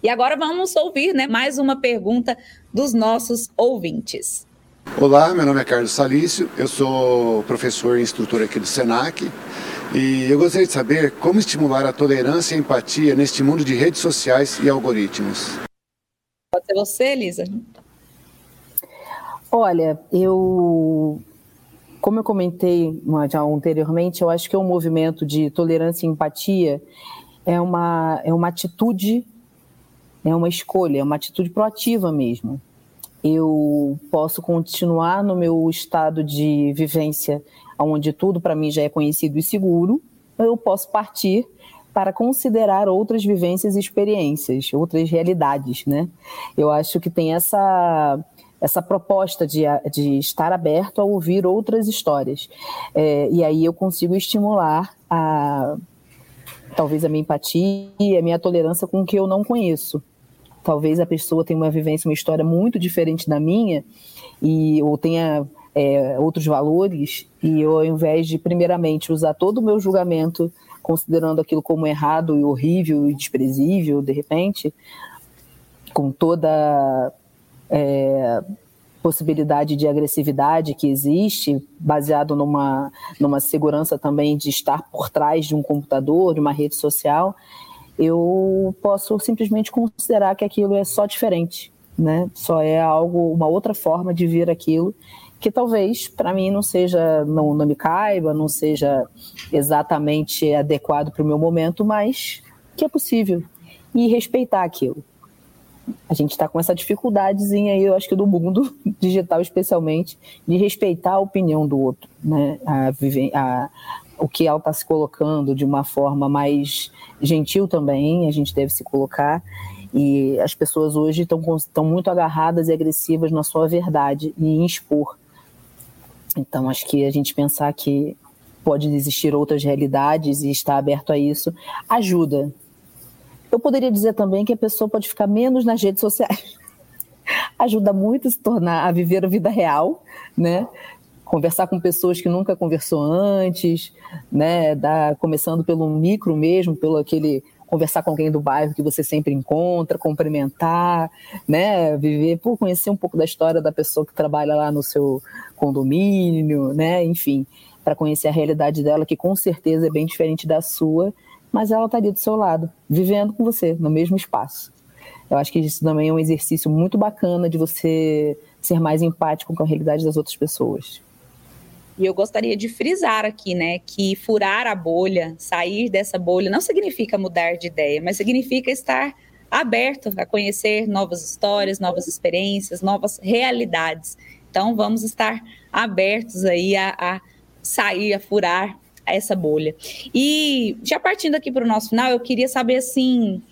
Speaker 1: E agora vamos ouvir né, mais uma pergunta dos nossos ouvintes.
Speaker 5: Olá, meu nome é Carlos Salício, eu sou professor e instrutor aqui do SENAC e eu gostaria de saber como estimular a tolerância e a empatia neste mundo de redes sociais e algoritmos.
Speaker 1: Pode ser você, Elisa?
Speaker 2: Olha, eu, como eu comentei já anteriormente, eu acho que é um movimento de tolerância e empatia é uma, é uma atitude, é uma escolha, é uma atitude proativa mesmo eu posso continuar no meu estado de vivência, onde tudo para mim já é conhecido e seguro, eu posso partir para considerar outras vivências e experiências, outras realidades, né? Eu acho que tem essa essa proposta de, de estar aberto a ouvir outras histórias. É, e aí eu consigo estimular a talvez a minha empatia, a minha tolerância com o que eu não conheço talvez a pessoa tenha uma vivência, uma história muito diferente da minha, e ou tenha é, outros valores, e eu, ao invés de, primeiramente, usar todo o meu julgamento, considerando aquilo como errado e horrível e desprezível, de repente, com toda é, possibilidade de agressividade que existe, baseado numa, numa segurança também de estar por trás de um computador, de uma rede social, eu posso simplesmente considerar que aquilo é só diferente, né? Só é algo, uma outra forma de ver aquilo que talvez para mim não seja, não, não me caiba, não seja exatamente adequado para o meu momento, mas que é possível e respeitar aquilo. A gente está com essa dificuldadezinha aí, eu acho que do mundo (laughs) digital especialmente, de respeitar a opinião do outro, né? A, a, o que ela está se colocando de uma forma mais gentil também, a gente deve se colocar. E as pessoas hoje estão muito agarradas e agressivas na sua verdade e em expor. Então, acho que a gente pensar que pode existir outras realidades e estar aberto a isso ajuda. Eu poderia dizer também que a pessoa pode ficar menos nas redes sociais. (laughs) ajuda muito a se tornar a viver a vida real, né? Conversar com pessoas que nunca conversou antes, né? Da, começando pelo micro mesmo, pelo aquele conversar com alguém do bairro que você sempre encontra, cumprimentar, né? Viver, por conhecer um pouco da história da pessoa que trabalha lá no seu condomínio, né? Enfim, para conhecer a realidade dela, que com certeza é bem diferente da sua, mas ela estaria tá do seu lado, vivendo com você, no mesmo espaço. Eu acho que isso também é um exercício muito bacana de você ser mais empático com a realidade das outras pessoas.
Speaker 1: E eu gostaria de frisar aqui, né, que furar a bolha, sair dessa bolha, não significa mudar de ideia, mas significa estar aberto a conhecer novas histórias, novas experiências, novas realidades. Então, vamos estar abertos aí a, a sair, a furar essa bolha. E já partindo aqui para o nosso final, eu queria saber assim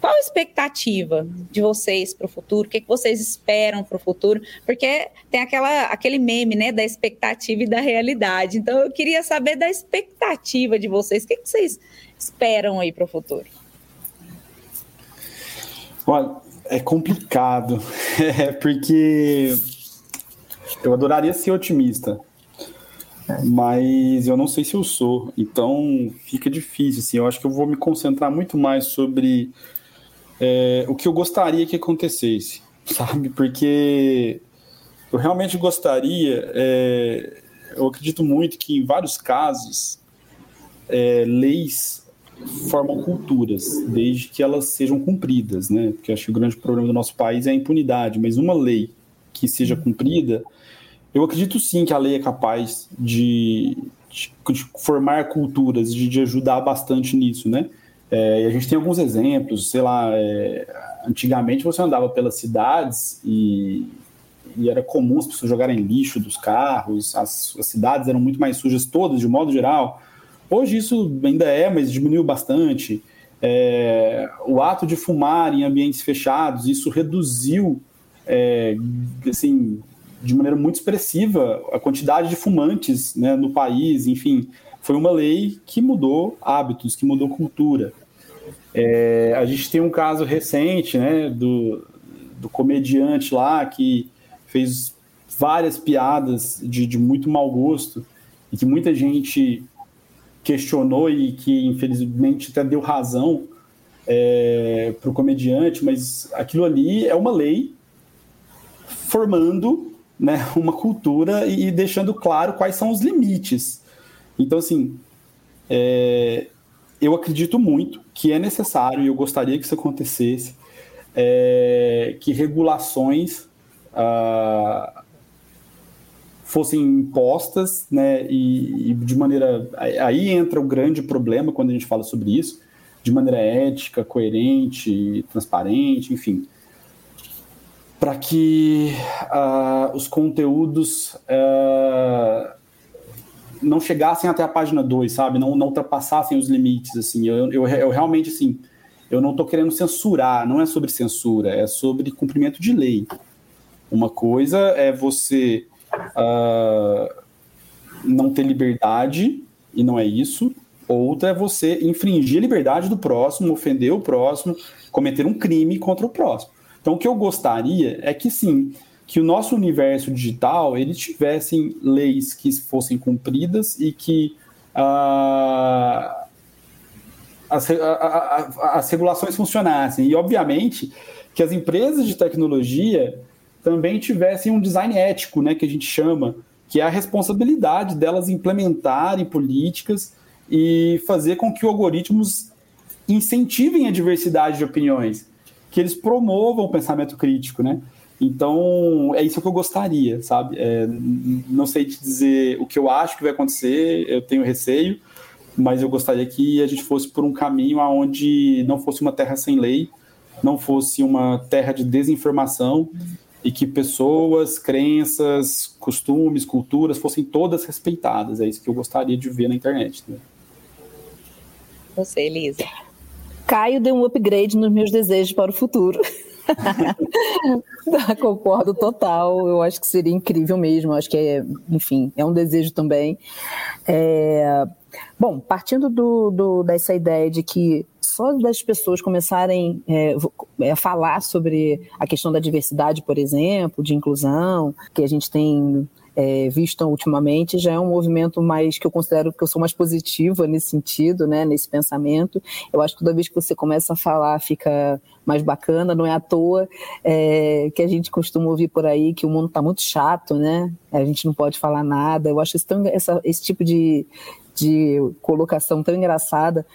Speaker 1: qual a expectativa de vocês para o futuro? O que, que vocês esperam para o futuro? Porque tem aquela, aquele meme né, da expectativa e da realidade. Então, eu queria saber da expectativa de vocês. O que, que vocês esperam aí para o futuro?
Speaker 3: Olha, é complicado, (laughs) é porque eu adoraria ser otimista, mas eu não sei se eu sou, então fica difícil. Assim, eu acho que eu vou me concentrar muito mais sobre é, o que eu gostaria que acontecesse, (laughs) sabe? Porque eu realmente gostaria, é, eu acredito muito que em vários casos, é, leis formam culturas, desde que elas sejam cumpridas, né? Porque acho que o grande problema do nosso país é a impunidade, mas uma lei que seja cumprida, eu acredito sim que a lei é capaz de, de, de formar culturas, de, de ajudar bastante nisso, né? É, e a gente tem alguns exemplos, sei lá, é, antigamente você andava pelas cidades e, e, era comum as pessoas jogarem lixo dos carros, as, as, cidades eram muito mais sujas todas, de modo geral. Hoje isso ainda é, mas diminuiu bastante. É, o ato de fumar em ambientes fechados, isso reduziu, é, assim, de maneira muito expressiva a quantidade de fumantes né, no país, enfim foi uma lei que mudou hábitos, que mudou cultura. É, a gente tem um caso recente né, do, do comediante lá que fez várias piadas de, de muito mau gosto e que muita gente questionou e que infelizmente até deu razão é, para o comediante, mas aquilo ali é uma lei formando né, uma cultura e, e deixando claro quais são os limites. Então, assim, é, eu acredito muito que é necessário, e eu gostaria que isso acontecesse, é, que regulações ah, fossem impostas, né, e, e, de maneira. Aí entra o grande problema quando a gente fala sobre isso, de maneira ética, coerente, transparente, enfim. Para que ah, os conteúdos. Ah, não chegassem até a página 2, sabe? Não, não ultrapassassem os limites, assim. Eu, eu, eu realmente, assim, eu não estou querendo censurar, não é sobre censura, é sobre cumprimento de lei. Uma coisa é você uh, não ter liberdade, e não é isso. Outra é você infringir a liberdade do próximo, ofender o próximo, cometer um crime contra o próximo. Então, o que eu gostaria é que, sim, que o nosso universo digital ele tivessem leis que fossem cumpridas e que uh, as, a, a, as regulações funcionassem. E, obviamente, que as empresas de tecnologia também tivessem um design ético, né, que a gente chama, que é a responsabilidade delas implementarem políticas e fazer com que os algoritmos incentivem a diversidade de opiniões, que eles promovam o pensamento crítico, né? Então, é isso que eu gostaria, sabe? É, não sei te dizer o que eu acho que vai acontecer, eu tenho receio, mas eu gostaria que a gente fosse por um caminho aonde não fosse uma terra sem lei, não fosse uma terra de desinformação e que pessoas, crenças, costumes, culturas fossem todas respeitadas. É isso que eu gostaria de ver na internet. Né?
Speaker 1: Você, Elisa.
Speaker 2: Caio deu um upgrade nos meus desejos para o futuro. (laughs) (laughs) Concordo total. Eu acho que seria incrível mesmo. Eu acho que é, enfim, é um desejo também. É... Bom, partindo do, do, dessa ideia de que só das pessoas começarem é, a falar sobre a questão da diversidade, por exemplo, de inclusão, que a gente tem é, visto ultimamente, já é um movimento mais que eu considero que eu sou mais positiva nesse sentido, né, nesse pensamento. Eu acho que toda vez que você começa a falar fica mais bacana, não é à toa é, que a gente costuma ouvir por aí que o mundo está muito chato, né? A gente não pode falar nada. Eu acho tão, essa, esse tipo de, de colocação tão engraçada.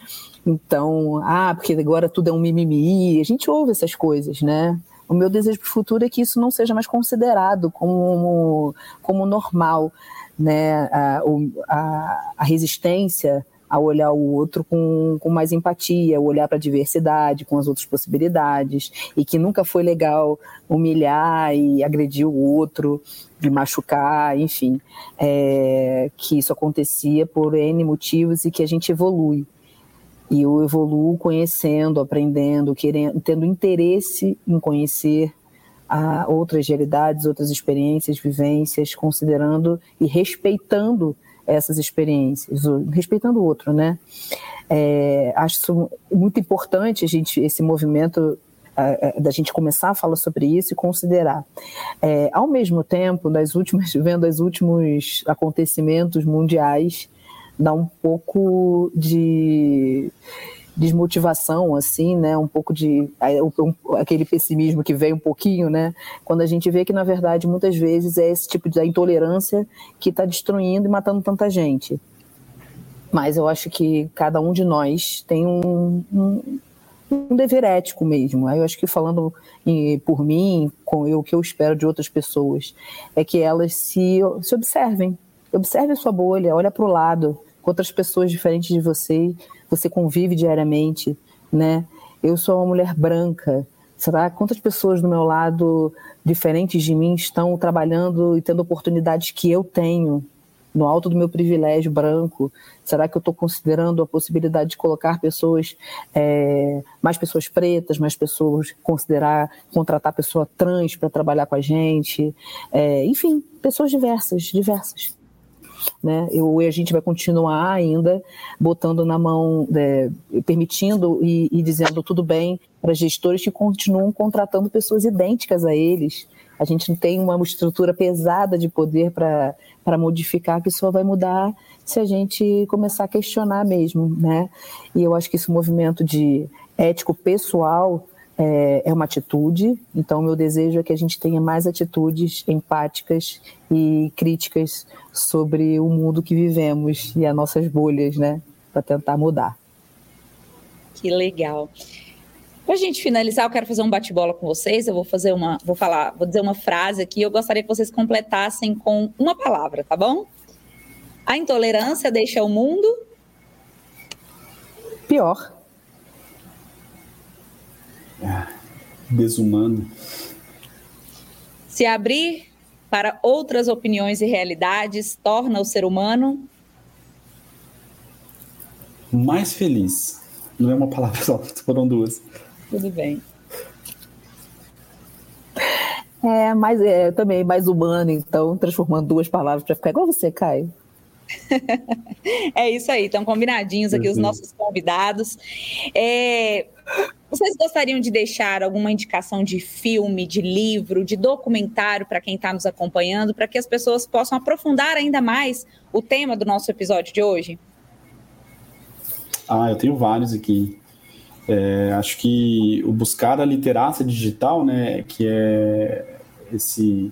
Speaker 2: Então, ah, porque agora tudo é um mimimi. A gente ouve essas coisas, né? O meu desejo para o futuro é que isso não seja mais considerado como, como normal, né? A, a, a resistência a olhar o outro com, com mais empatia, olhar para a diversidade, com as outras possibilidades, e que nunca foi legal humilhar e agredir o outro, de machucar, enfim, é, que isso acontecia por N motivos e que a gente evolui. E eu evoluo conhecendo, aprendendo, querendo, tendo interesse em conhecer a outras realidades, outras experiências, vivências, considerando e respeitando essas experiências, respeitando o outro, né? É, acho muito importante a gente, esse movimento da gente começar a falar sobre isso e considerar. É, ao mesmo tempo, das últimas, (laughs) vendo os últimos acontecimentos mundiais, dá um pouco de desmotivação, assim, né? Um pouco de aquele pessimismo que vem um pouquinho, né? Quando a gente vê que na verdade muitas vezes é esse tipo de intolerância que está destruindo e matando tanta gente. Mas eu acho que cada um de nós tem um, um, um dever ético mesmo. Eu acho que falando por mim, com eu, o que eu espero de outras pessoas, é que elas se, se observem, observe a sua bolha, olha para o lado, outras pessoas diferentes de você, você convive diariamente, né? Eu sou uma mulher branca, será quantas pessoas do meu lado, diferentes de mim, estão trabalhando e tendo oportunidades que eu tenho, no alto do meu privilégio branco? Será que eu estou considerando a possibilidade de colocar pessoas, é, mais pessoas pretas, mais pessoas, considerar, contratar pessoa trans para trabalhar com a gente? É, enfim, pessoas diversas, diversas né? Eu, e a gente vai continuar ainda botando na mão, é, permitindo e, e dizendo tudo bem para gestores que continuam contratando pessoas idênticas a eles. A gente não tem uma estrutura pesada de poder para modificar, que só vai mudar se a gente começar a questionar mesmo, né? E eu acho que esse movimento de ético pessoal é, é uma atitude, então meu desejo é que a gente tenha mais atitudes empáticas e críticas sobre o mundo que vivemos e as nossas bolhas, né, para tentar mudar.
Speaker 1: Que legal. Para a gente finalizar, eu quero fazer um bate-bola com vocês. Eu vou fazer uma, vou falar, vou dizer uma frase aqui. Eu gostaria que vocês completassem com uma palavra, tá bom? A intolerância deixa o mundo
Speaker 2: pior.
Speaker 3: Ah, desumano.
Speaker 1: Se abrir para outras opiniões e realidades torna o ser humano
Speaker 3: mais feliz. Não é uma palavra (laughs) só, foram duas.
Speaker 1: Tudo bem.
Speaker 2: É, mas é também mais humano, então, transformando duas palavras para ficar igual você, Caio. (laughs)
Speaker 1: é isso aí, estão combinadinhos aqui uhum. os nossos convidados. É, vocês gostariam de deixar alguma indicação de filme, de livro, de documentário para quem está nos acompanhando, para que as pessoas possam aprofundar ainda mais o tema do nosso episódio de hoje?
Speaker 3: Ah, eu tenho vários aqui. É, acho que o buscar a literácia digital, né, que é esse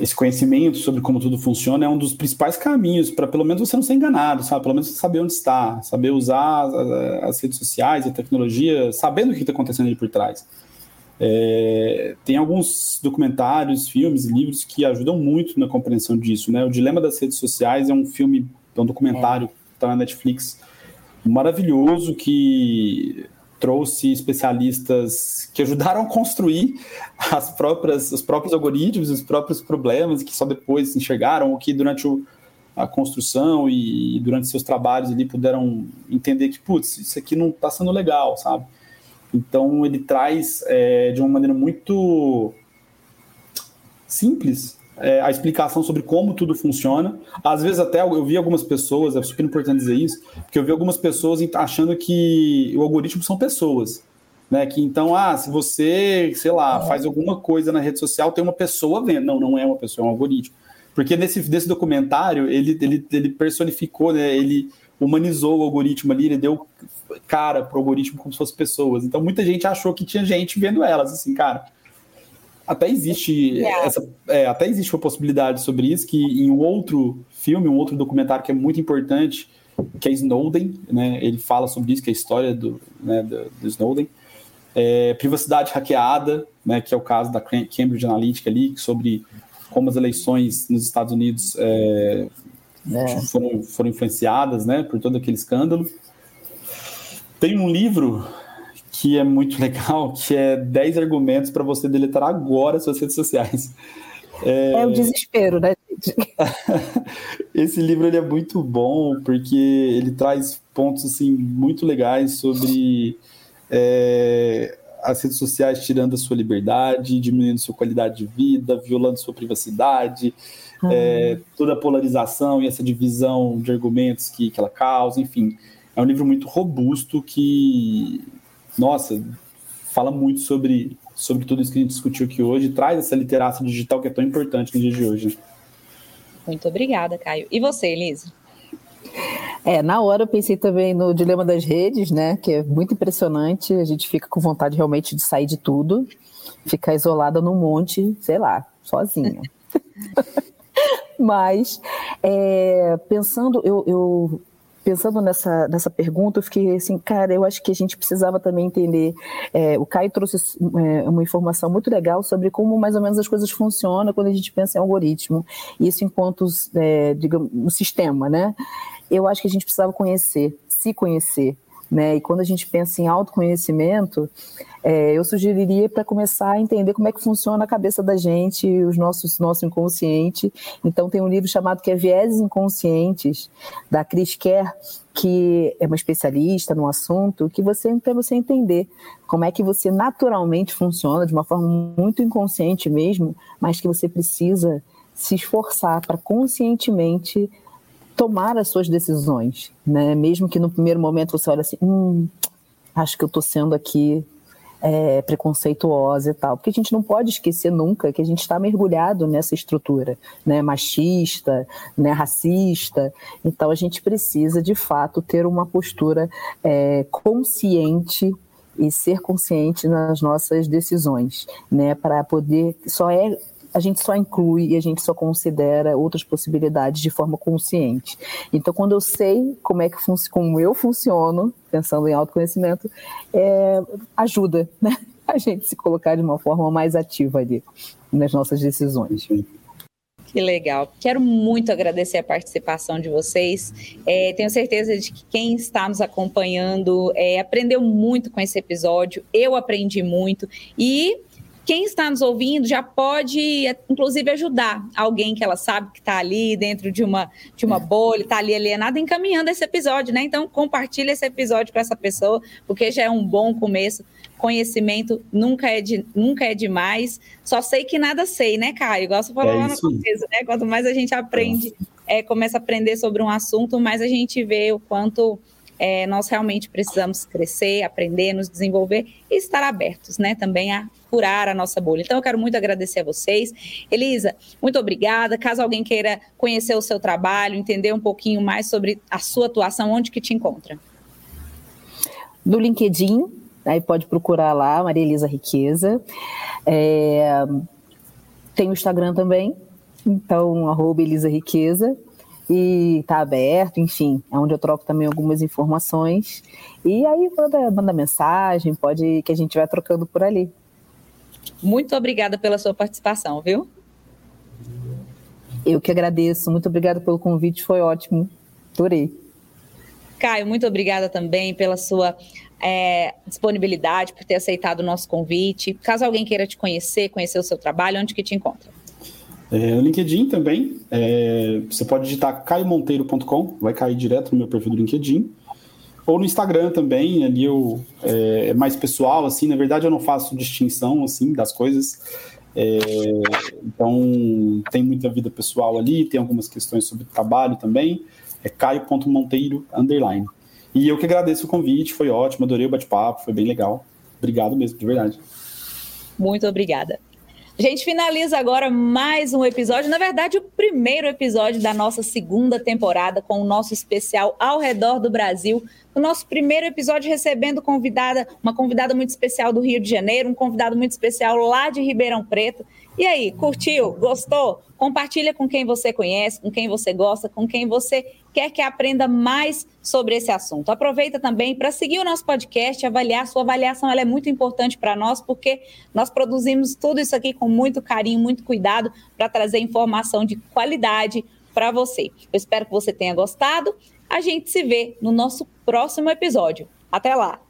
Speaker 3: esse conhecimento sobre como tudo funciona é um dos principais caminhos para pelo menos você não ser enganado, sabe? Pelo menos saber onde está, saber usar as, as redes sociais, a tecnologia, sabendo o que está acontecendo ali por trás. É, tem alguns documentários, filmes e livros que ajudam muito na compreensão disso, né? O Dilema das Redes Sociais é um filme, é um documentário está na Netflix, maravilhoso, que trouxe especialistas que ajudaram a construir as próprias, os próprios algoritmos, os próprios problemas, que só depois enxergaram, ou que durante o, a construção e, durante seus trabalhos ali puderam entender que, putz, isso aqui não está sendo legal, sabe? Então ele traz é, de uma maneira muito simples é, a explicação sobre como tudo funciona. Às vezes até eu vi algumas pessoas, é super importante dizer isso, porque eu vi algumas pessoas achando que o algoritmo são pessoas. Né, que então, ah, se você, sei lá, faz alguma coisa na rede social, tem uma pessoa vendo. Não, não é uma pessoa, é um algoritmo. Porque nesse, nesse documentário, ele, ele, ele personificou, né, ele humanizou o algoritmo ali, ele deu cara pro algoritmo como se fossem pessoas. Então muita gente achou que tinha gente vendo elas, assim, cara. Até existe essa, é, até existe uma possibilidade sobre isso que em um outro filme, um outro documentário que é muito importante, que é Snowden, né? Ele fala sobre isso, que é a história do, né, do, do Snowden. É, privacidade hackeada, né? Que é o caso da Cambridge Analytica ali, sobre como as eleições nos Estados Unidos é, é. Foram, foram influenciadas, né? Por todo aquele escândalo. Tem um livro que é muito (laughs) legal, que é 10 argumentos para você deletar agora suas redes sociais.
Speaker 2: É, é o desespero, né, (laughs)
Speaker 3: Esse livro ele é muito bom porque ele traz pontos assim muito legais sobre é, as redes sociais tirando a sua liberdade, diminuindo sua qualidade de vida, violando sua privacidade, uhum. é, toda a polarização e essa divisão de argumentos que, que ela causa, enfim. É um livro muito robusto que nossa, fala muito sobre, sobre tudo isso que a gente discutiu aqui hoje, traz essa literacia digital que é tão importante no dia de hoje.
Speaker 1: Muito obrigada, Caio. E você, Elisa?
Speaker 2: É, na hora eu pensei também no dilema das redes, né? Que é muito impressionante. A gente fica com vontade realmente de sair de tudo, ficar isolada num monte, sei lá, sozinha. (laughs) (laughs) Mas é, pensando, eu, eu pensando nessa, nessa pergunta, eu fiquei assim, cara, eu acho que a gente precisava também entender. É, o Caio trouxe é, uma informação muito legal sobre como mais ou menos as coisas funcionam quando a gente pensa em algoritmo. Isso enquanto, é, digamos, no sistema, né? Eu acho que a gente precisava conhecer, se conhecer. Né? E quando a gente pensa em autoconhecimento, é, eu sugeriria para começar a entender como é que funciona a cabeça da gente, os nossos nosso inconsciente. Então tem um livro chamado que é Vieses Inconscientes da Chris Kerr, que é uma especialista no assunto, que você para você entender como é que você naturalmente funciona de uma forma muito inconsciente mesmo, mas que você precisa se esforçar para conscientemente tomar as suas decisões, né? Mesmo que no primeiro momento você olhe assim, hum, acho que eu estou sendo aqui é, preconceituosa e tal, porque a gente não pode esquecer nunca que a gente está mergulhado nessa estrutura, né, machista, né, racista. Então a gente precisa de fato ter uma postura é, consciente e ser consciente nas nossas decisões, né, para poder só é a gente só inclui e a gente só considera outras possibilidades de forma consciente. Então, quando eu sei como é que como eu funciono, pensando em autoconhecimento, é, ajuda, (laughs) né? A gente se colocar de uma forma mais ativa ali nas nossas decisões.
Speaker 1: Que legal. Quero muito agradecer a participação de vocês. É, tenho certeza de que quem está nos acompanhando é, aprendeu muito com esse episódio. Eu aprendi muito. E quem está nos ouvindo já pode, inclusive, ajudar alguém que ela sabe que está ali dentro de uma, de uma bolha, está ali alienada, encaminhando esse episódio, né? Então, compartilhe esse episódio com essa pessoa, porque já é um bom começo. Conhecimento nunca é, de, nunca é demais. Só sei que nada sei, né, Caio? Igual você falou é lá na coisa, né? Quanto mais a gente aprende, é, começa a aprender sobre um assunto, mais a gente vê o quanto é, nós realmente precisamos crescer, aprender, nos desenvolver e estar abertos, né, também a curar a nossa bolha. Então, eu quero muito agradecer a vocês. Elisa, muito obrigada. Caso alguém queira conhecer o seu trabalho, entender um pouquinho mais sobre a sua atuação, onde que te encontra?
Speaker 2: No LinkedIn, aí pode procurar lá, Maria Elisa Riqueza. É, tem o Instagram também, então, arroba Elisa Riqueza e está aberto, enfim, é onde eu troco também algumas informações. E aí manda, manda mensagem, pode que a gente vai trocando por ali.
Speaker 1: Muito obrigada pela sua participação, viu?
Speaker 2: Eu que agradeço. Muito obrigada pelo convite, foi ótimo. Adorei.
Speaker 1: Caio, muito obrigada também pela sua é, disponibilidade, por ter aceitado o nosso convite. Caso alguém queira te conhecer, conhecer o seu trabalho, onde que te encontra?
Speaker 3: É, no LinkedIn também, é, você pode digitar caiomonteiro.com, vai cair direto no meu perfil do LinkedIn. Ou no Instagram também, ali eu, é, é mais pessoal, assim, na verdade eu não faço distinção, assim, das coisas. É, então, tem muita vida pessoal ali, tem algumas questões sobre trabalho também. É caio.monteiro, underline. E eu que agradeço o convite, foi ótimo, adorei o bate-papo, foi bem legal. Obrigado mesmo, de verdade.
Speaker 1: Muito obrigada. A gente finaliza agora mais um episódio, na verdade, o primeiro episódio da nossa segunda temporada com o nosso especial ao redor do Brasil. O nosso primeiro episódio recebendo convidada, uma convidada muito especial do Rio de Janeiro, um convidado muito especial lá de Ribeirão Preto. E aí, curtiu? Gostou? Compartilha com quem você conhece, com quem você gosta, com quem você quer que aprenda mais sobre esse assunto. Aproveita também para seguir o nosso podcast, avaliar. Sua avaliação ela é muito importante para nós, porque nós produzimos tudo isso aqui com muito carinho, muito cuidado para trazer informação de qualidade para você. Eu espero que você tenha gostado. A gente se vê no nosso próximo episódio. Até lá!